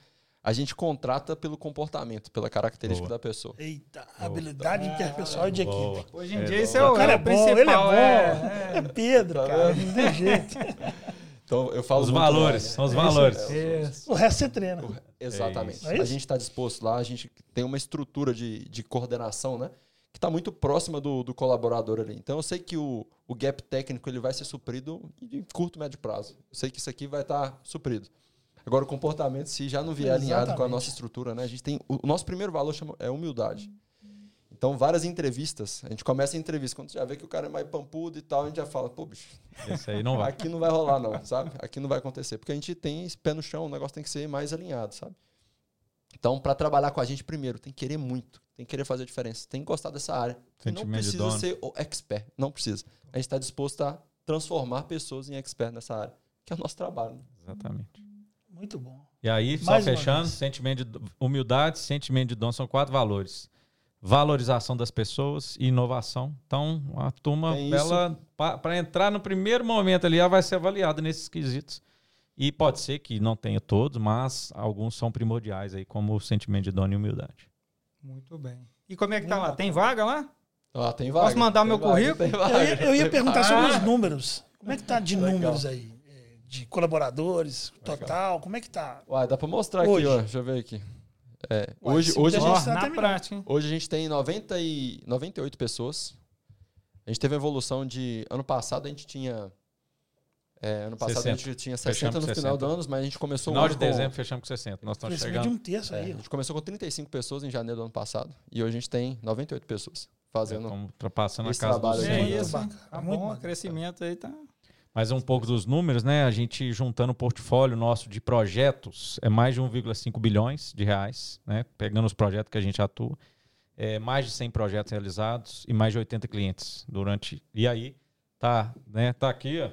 A gente contrata pelo comportamento, pela característica Boa. da pessoa. Eita, habilidade interpessoal e de equipe. Boa. Hoje em É, dia boa. isso é O o, cara é é o bom, ele é principal. bom. é, É Pedro, Tá cara. Não tem jeito. Então, eu falo Os muito valores, né? são os É valores. isso é. Isso. O resto você treina. Exatamente. É isso? A gente está disposto lá, a gente tem uma estrutura de, de coordenação, né? Que está muito próxima do, do colaborador ali. Então eu sei que o, o gap técnico ele vai ser suprido em curto, médio prazo. Eu sei que isso aqui vai estar suprido. Agora, o comportamento, se já não vier alinhado com a Exatamente. nossa estrutura, né? A gente tem. O, nosso primeiro valor chama, é humildade. Então, várias entrevistas, a gente começa a entrevista, quando você já vê que o cara é mais pampudo e tal, a gente já fala, pô, bicho, Esse aí não vai. Aqui não vai rolar, não, sabe? Aqui não vai acontecer. Porque a gente tem esse pé no chão, o negócio tem que ser mais alinhado, sabe? Então, para trabalhar com a gente, primeiro, tem que querer muito, tem que querer fazer a diferença, tem que gostar dessa área. E não Sentimento de precisa ser o expert, não precisa. A gente está disposto a transformar pessoas em expert nessa área, que é o nosso trabalho. né? Exatamente. Muito bom. E aí, só Mais fechando, vez. sentimento de humildade, sentimento de dom são quatro valores. Valorização das pessoas e inovação. Então, a turma, ela para entrar no primeiro momento ali, ela vai ser avaliada nesses quesitos. E pode ser que não tenha todos, mas alguns são primordiais aí, como o sentimento de dono e humildade. Muito bem. E como é que tá lá? Tem vaga lá? Ah, tem vaga. Posso mandar tem meu vaga, currículo? tem Eu vaga, ia, eu ia perguntar vaga. sobre Ah. os números. Como é que tá de Legal. números aí? É, De colaboradores, total, como é que tá? Uai, dá para mostrar Hoje. aqui, ó. Deixa eu ver aqui. É, Uai, hoje, hoje, a muita gente, gente tá na prática, hein? hoje a gente tem 90 e 98 pessoas. A gente teve a evolução de. Ano passado a gente tinha. é, ano passado 60. a gente tinha 60 Fechamos no com final 60. do ano, mas a gente começou Final de com- dezembro, fechamos com 60. Nós estamos Crescimento de chegando. um terço É, aí. a gente começou com 35 pessoas em janeiro do ano passado. E hoje a gente tem 98 pessoas fazendo. Estamos ultrapassando a casa trabalho dos aí. É 100. muito isso. Tá muito bom, o crescimento aí tá. Mais um pouco dos números, né? A gente juntando o portfólio nosso de projetos, é mais de 1,5 bilhões de reais, né? Pegando os projetos que a gente atua, é mais de 100 projetos realizados e mais de 80 clientes durante. E aí, tá, né? Tá aqui, ó.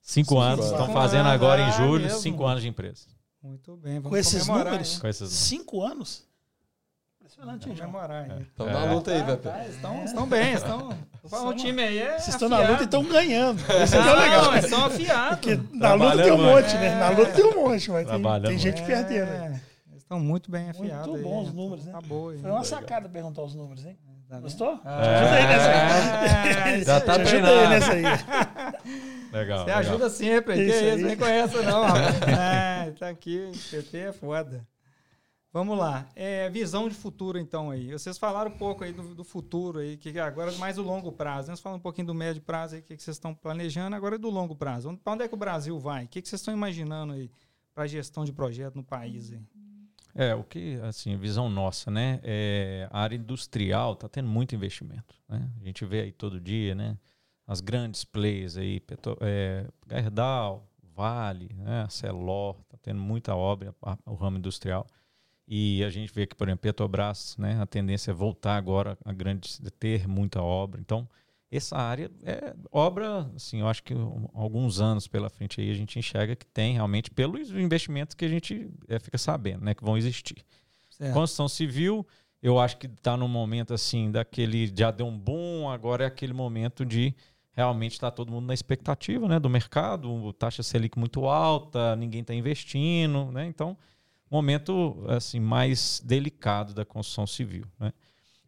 Cinco, Cinco anos, estão fazendo anos, agora em ah, julho, mesmo. cinco anos de empresa. Muito bem. Vamos Com esses números? hein? Com essas... Cinco anos? Impressionante, hein? Então É. na luta aí, Tá, tá, estão, estão bem, estão. O time aí é. Vocês estão na luta e estão ganhando. Isso Não, que é legal. não, eles estão afiados. Porque na luta tem um monte, né? Na luta tem um monte, mas tem, tem gente perdendo. né? É, eles estão muito bem afiados. Muito aí, bons né? números, né? Tá boa. aí. Foi uma sacada perguntar os números, hein? Tá? Gostou? Ah, Te ajudei nessa aí. é, Já tá Te treinado. nessa aí. Legal. Você legal. ajuda sempre, que Isso isso, aí. nem conhece não. É, tá aqui, PT é foda. Vamos lá, é, visão de futuro então aí. Vocês falaram um pouco aí do, do futuro aí, que agora é mais o longo prazo. Né? Vocês falam um pouquinho do médio prazo aí, o que, que vocês estão planejando, agora é do longo prazo. Para onde é que o Brasil vai? O que, que vocês estão imaginando aí para a gestão de projeto no país aí? É, o que, assim, visão nossa, né? É, a área industrial está tendo muito investimento, né? A gente vê aí todo dia, né? As grandes players aí, Petro, é, Gerdau, Vale, né? Celor, está tendo muita obra, o ramo industrial. E a gente vê que, por exemplo, Petrobras, né? A tendência é voltar agora a grandes, ter muita obra. Então, essa área é obra, assim, eu acho que um- alguns anos pela frente aí a gente enxerga que tem realmente pelos investimentos que a gente é, fica sabendo, né, que vão existir. Certo. Construção civil, eu acho que está num momento assim daquele já deu um boom, agora é aquele momento de realmente estar todo mundo na expectativa, né, do mercado, taxa Selic muito alta, ninguém está investindo, né? Então, momento assim mais delicado da construção civil, né?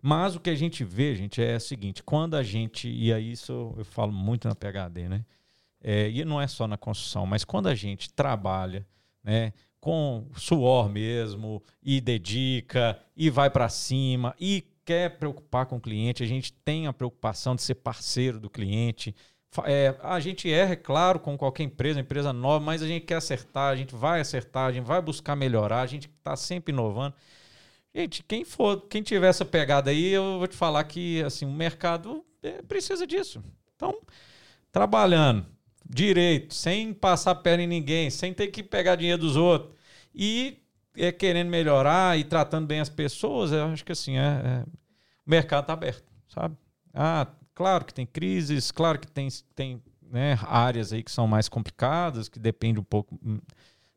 Mas o que a gente vê, gente, é o seguinte: quando a gente, e aí isso eu falo muito na PHD, né? É, e não é só na construção, mas quando a gente trabalha, né, com suor mesmo, e dedica, e vai para cima, e quer preocupar com o cliente, a gente tem a preocupação de ser parceiro do cliente. É, a gente erra, é claro, com qualquer empresa, empresa nova, mas a gente quer acertar, a gente vai acertar, a gente vai buscar melhorar, a gente está sempre inovando. Gente, quem for, quem tiver essa pegada aí, eu vou te falar que assim, o mercado é, precisa disso. Então, trabalhando direito, sem passar perna em ninguém, sem ter que pegar dinheiro dos outros e é, querendo melhorar e tratando bem as pessoas, eu acho que assim, é, é- o mercado está aberto, sabe? Ah, claro que tem crises, claro que tem, tem né, áreas aí que são mais complicadas, que depende um pouco hum,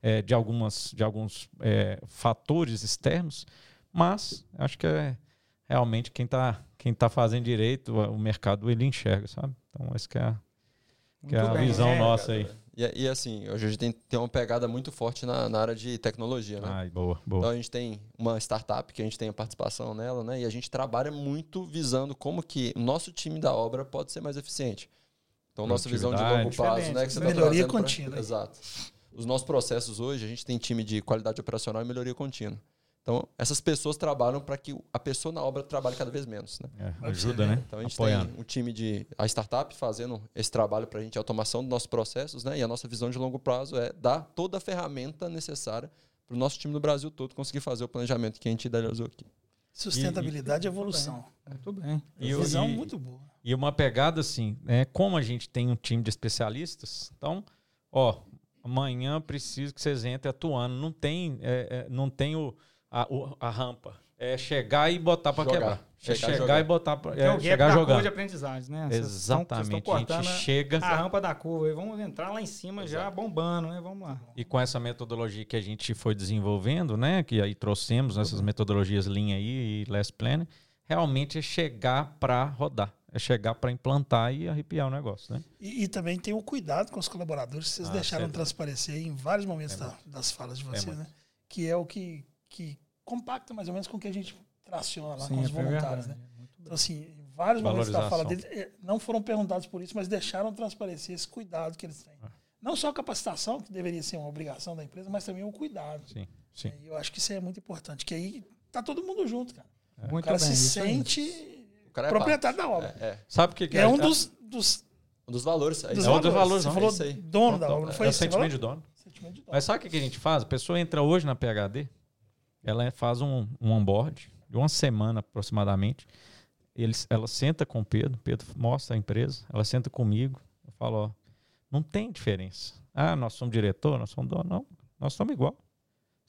é, de, algumas, de alguns é, fatores externos, mas acho que é realmente quem está quem tá fazendo direito, o mercado ele enxerga, sabe? Então, essa que é a, que é a Muito bem. visão É, nossa aí. E, e, assim, hoje a gente tem, tem uma pegada muito forte na, na área de tecnologia, né? Ai, boa, Então boa. a gente tem uma startup que a gente tem a participação nela, né? E a gente trabalha muito visando como que o nosso time da obra pode ser mais eficiente. Então nossa visão de longo prazo, né? Que você tá Melhoria pra- contínua. Exato. Os nossos processos hoje, a gente tem time de qualidade operacional e melhoria contínua. Então essas pessoas trabalham para que a pessoa na obra trabalhe cada vez menos, né? É, ajuda, né? Então a gente Apoiando. tem um time de a startup fazendo esse trabalho para a gente, automação dos nossos processos, né? E a nossa visão de longo prazo é dar toda a ferramenta necessária para o nosso time no Brasil todo conseguir fazer o planejamento que a gente idealizou aqui. Sustentabilidade e evolução. Muito bem. E Visão e- muito boa. E uma pegada assim, né? Como a gente tem um time de especialistas, então, ó, amanhã preciso que vocês entrem atuando. Não tem, é, é, não tem o, a, o- a rampa. É chegar e botar para quebrar. Chegar é e chegar jogar. e botar para É, o é, chegar da curva jogando. de aprendizagem, né? Vocês estão- vocês estão Exatamente. A gente chega a rampa da curva e vamos entrar lá em cima já bombando, né? Vamos lá. e com essa metodologia que a gente foi desenvolvendo, né? Que aí trouxemos essas metodologias Lean aí e Last Plan, realmente é chegar para rodar. É chegar para implantar e arrepiar o negócio, né? E, e também tem o cuidado com os colaboradores, que vocês Ah, deixaram sempre. transparecer aí em vários momentos da- das falas de vocês, muito. né? Que é o que, que compacta mais ou menos com o que a gente traciona lá Sim, com os é voluntários, verdade. né? Então, assim, em vários momentos da fala deles, não foram perguntados por isso, mas deixaram transparecer esse cuidado que eles têm. Ah. Não só a capacitação, que deveria ser uma obrigação da empresa, mas também o cuidado. Sim, sim. E eu acho que isso é muito importante, que aí tá todo mundo junto, cara. O Muito cara bem, se sente O cara é proprietário da obra. parte. É, é. Sabe o que, que É um a- dos, dos, Um dos valores. dos isso. É um dos valores, Você não, falou é isso aí. dono da Então, obra, não foi é o isso sentimento falou? de dono. Sentimento de dono. Mas sabe o que a gente faz? A pessoa entra hoje na PHD, ela faz um, um onboard de uma semana aproximadamente. Eles, ela senta com o Pedro, Pedro mostra a empresa, ela senta comigo, eu falo, ó, não tem diferença. Ah, nós somos diretor, nós somos dono. Não, nós somos igual.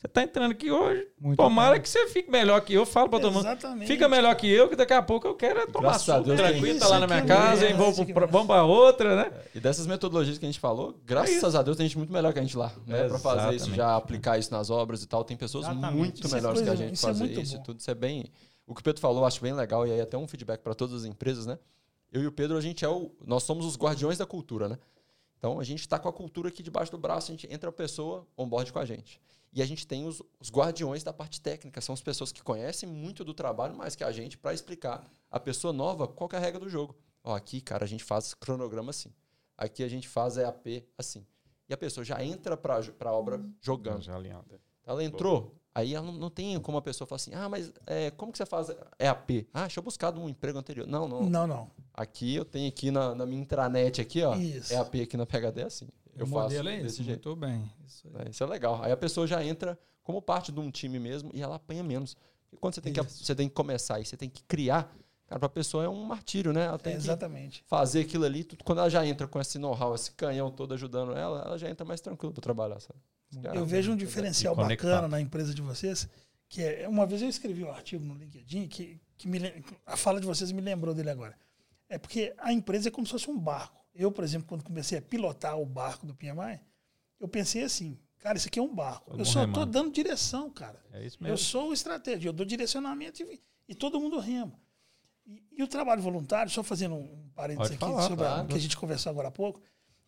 Você está entrando aqui hoje, Muito tomara bem. que você fique melhor que eu, falo para todo mundo. Exatamente. Fica melhor que eu, que daqui a pouco eu quero é tomar suco tranquilo, tá lá na minha casa vou Isso pra, vamos pra outra, né? E dessas metodologias que a gente falou, graças a Deus tem gente muito melhor que a gente lá, né? Pra fazer isso, já aplicar isso nas obras e tal. Tem pessoas Exatamente. muito Isso é melhores que a gente isso é fazer isso e tudo. Isso é bem. O que o Pedro falou, eu acho bem legal, e aí até um feedback para todas as empresas, né? Eu e o Pedro, a gente é o. Nós somos os guardiões da cultura, né? Então a gente está com a cultura aqui debaixo do braço, a gente entra a pessoa, onboard com a gente. E a gente tem os, os guardiões da parte técnica, são as pessoas que conhecem muito do trabalho mais que a gente para explicar a pessoa nova qual que é a regra do jogo. Ó, aqui, cara, a gente faz cronograma assim. Aqui a gente faz EAP assim. E a pessoa já entra para a obra jogando. Já alinhada. Ela entrou, aí ela não, não tem como a pessoa falar assim, ah, mas é, como que você faz EAP? Ah, deixa eu buscar de um emprego anterior. Não, não. Não, não. Aqui eu tenho aqui na, na minha intranet aqui, ó. Isso. EAP aqui na PHD é assim. Eu o faço modelo é desse esse, jeito. muito bem. Isso aí. É, Isso é legal. Aí a pessoa já entra como parte de um time mesmo e ela apanha menos. E quando você tem, que, você tem que começar e você tem que criar, cara, pra pessoa é um martírio, né? Ela tem É, que exatamente. fazer aquilo ali. Tudo, quando ela já entra com esse know-how, esse canhão todo ajudando ela, ela já entra mais tranquilo para trabalhar, sabe? Cara, Eu vejo um diferencial bacana na empresa de vocês, que é, uma vez eu escrevi um artigo no LinkedIn que, que me, a fala de vocês me lembrou dele agora. É porque a empresa é como se fosse um barco. Eu, por exemplo, quando comecei a pilotar o barco do PMI, eu pensei assim, cara, isso aqui é um barco. Todo eu só estou dando direção, cara. É isso Eu mesmo. sou o estratégia, eu dou direcionamento e, e todo mundo rema. E, e o trabalho voluntário, só fazendo um parênteses Pode aqui falar, sobre claro. o que a gente conversou agora há pouco,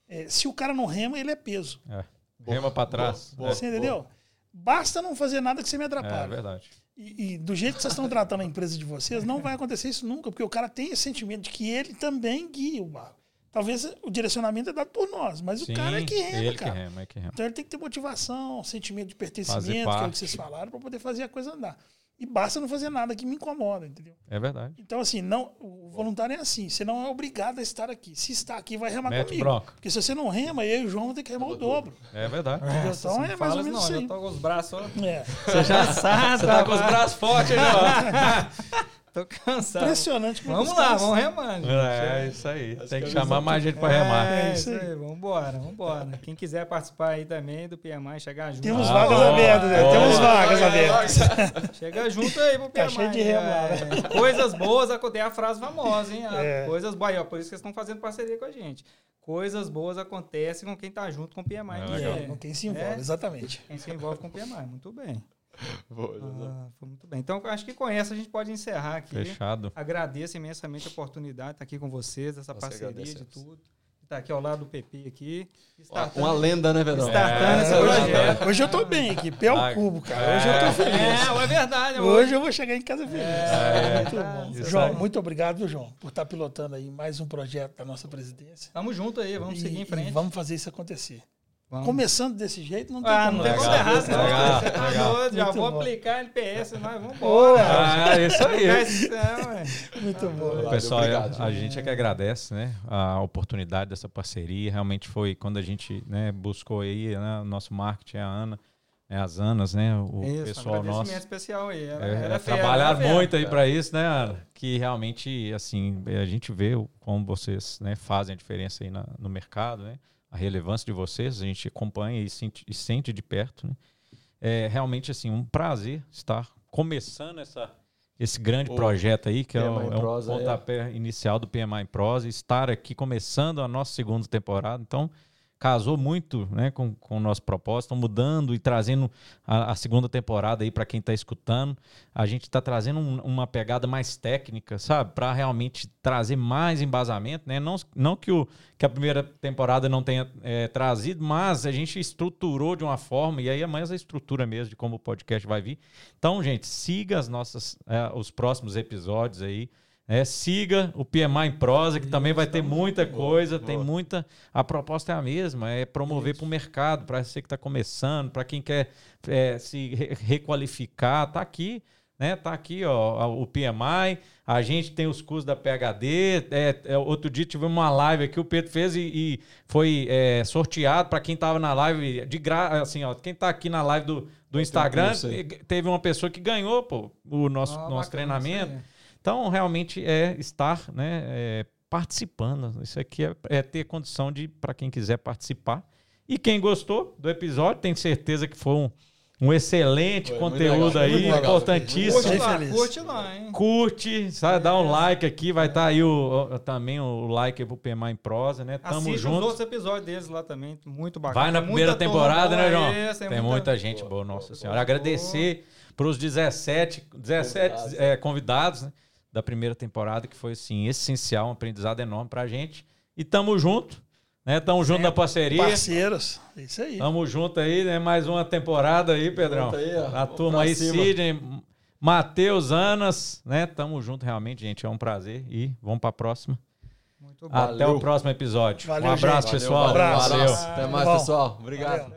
é, se o cara não rema, ele é peso. É. Rema pra trás. boa, Você entendeu? Basta não fazer nada que você me É, atrapalhe. é verdade. E, e do jeito que vocês estão tratando a empresa de vocês, não vai acontecer isso nunca, porque o cara tem esse sentimento de que ele também guia o barco. Talvez o direcionamento é dado por nós, mas Sim, o cara é que rema, ele cara. que rema, é que rema. Então ele tem que ter motivação, sentimento de pertencimento, que é o que vocês falaram, para poder fazer a coisa andar. E basta não fazer nada que me incomoda, entendeu? É verdade. Então, assim, não, o voluntário é assim. Você não é obrigado a estar aqui. Se está aqui, vai remar Mete comigo. bronca. Porque se você não rema, eu e o João vamos ter que remar o dobro. É verdade. Nossa, Então é mais fala ou menos não, já aí. tô com os braços, ó. É. Você já sabe, você tá com os braços fortes aí, ó. Tô cansado. Impressionante como Vamos os lá, caras- vamos remando. É, isso aí. Tem que chamar mais gente pra remar. É, É isso isso aí, vambora, vambora. Quem quiser participar aí também do PMI, chegar junto. Temos Ah, vagas boa, abertas, né? Temos vagas abertas. Chega junto aí pro PMI. Tá cheio de remo lá, é. Coisas boas acontecem. É a frase famosa, hein? É. Coisas boas. Aí, ó, Por isso que eles estão fazendo parceria com a gente. Coisas boas acontecem com quem tá junto com o PMI. É. É, com quem se envolve, É. exatamente. Quem se envolve com o PMI. Muito bem. Boa. Ah, foi muito bem. Então, acho que com essa a gente pode encerrar aqui. Fechado. Agradeço imensamente a oportunidade de estar aqui com vocês, essa Nós parceria de tudo. Estar aqui ao lado do PP aqui. Uma- lenda, né, Vedão? Startando esse É, hoje, projeto. hoje eu tô bem aqui, pé ao Ah, cubo, cara. Hoje eu tô feliz. É, é verdade. Hoje eu vou chegar em casa feliz. É, muito bom. isso João, aí. muito obrigado, João, por estar pilotando aí mais um projeto da nossa presidência. Tamo junto aí, vamos E- seguir em e frente. vamos fazer isso acontecer. Vamos. Começando desse jeito, não tem Ah, como não tem como Legal, errar, não. legal, já Muito vou bom. aplicar NPS, nós vamos embora. Ah, é isso aí. Muito bom. Valeu, Pessoal, obrigado. a, a gente é que agradece né, a oportunidade dessa parceria. Realmente foi quando a gente né, buscou aí né, o nosso marketing, a Ana, né, as Anas, né, o Isso, pessoal agradecimento nosso. especial aí. Ela, É, ela é trabalharam é muito aí para isso, né, Ana? Que realmente, assim, a gente vê como vocês né, fazem a diferença aí na- no mercado, né? A relevância de vocês, a gente acompanha e sente, e sente de perto, né? É realmente, assim, um prazer estar começando essa, esse grande projeto aí, que é, o, é Prosa, é. pontapé inicial do PMI Prosa, estar aqui começando a nossa segunda temporada. Então, casou muito né, com, com o nosso propósito, estão mudando e trazendo a, a segunda temporada aí para quem está escutando. A gente está trazendo um- uma pegada mais técnica, sabe? Para realmente trazer mais embasamento, né? Não, não que, o, que a primeira temporada não tenha é, trazido, mas a gente estruturou de uma forma, e aí é mais a estrutura mesmo de como o podcast vai vir. Então, gente, siga as nossas, é, os próximos episódios aí. É, siga o PMI em prosa, que também vai ter muita coisa, tem boa. muita. A proposta é a mesma, é promover para o mercado, para você que está começando, para quem quer é, se re- requalificar, tá aqui, né? Tá aqui, ó, o PMI. A gente tem os cursos da PhD. É, é, outro dia tivemos uma live aqui, o Pedro fez e, e foi é, sorteado para quem estava na live de graça, assim, ó, quem tá aqui na live do, do Instagram, teve uma pessoa que ganhou, pô, o nosso, Ah, nosso bacana, treinamento. Então, realmente é estar né, é, participando. Isso aqui é, é ter condição de, para quem quiser participar. E quem gostou do episódio, tenho certeza que foi um, um excelente Foi conteúdo legal, aí, importantíssimo. Curte lá, curte lá, hein? Curte, sabe, dá um like aqui, vai estar aí o, o- também o like pro PMA em prosa, né? Tamo Assiste os junto. outros episódios deles lá também, muito bacana. Vai na Tem primeira temporada, né, boa João? aí, Tem muita gente boa, boa, nossa boa, senhora. Agradecer para os 17, 17 Convidados. é, convidados né, da primeira temporada, que foi assim, essencial, um aprendizado enorme pra gente. E tamo junto. Né? Tamo junto na parceria. Parceiros. É Isso aí. Tamo junto aí, né? Mais uma temporada aí, Pedrão. Aí, ó. A turma aí, cima. Sidney, Matheus, Anas, né? Tamo junto realmente, gente. É um prazer. E vamos pra próxima. Muito bom. Até Valeu. o próximo episódio. Valeu, um abraço, gente. pessoal. Valeu, Valeu, abraço. Até mais, Bom. pessoal. Obrigado. Valeu.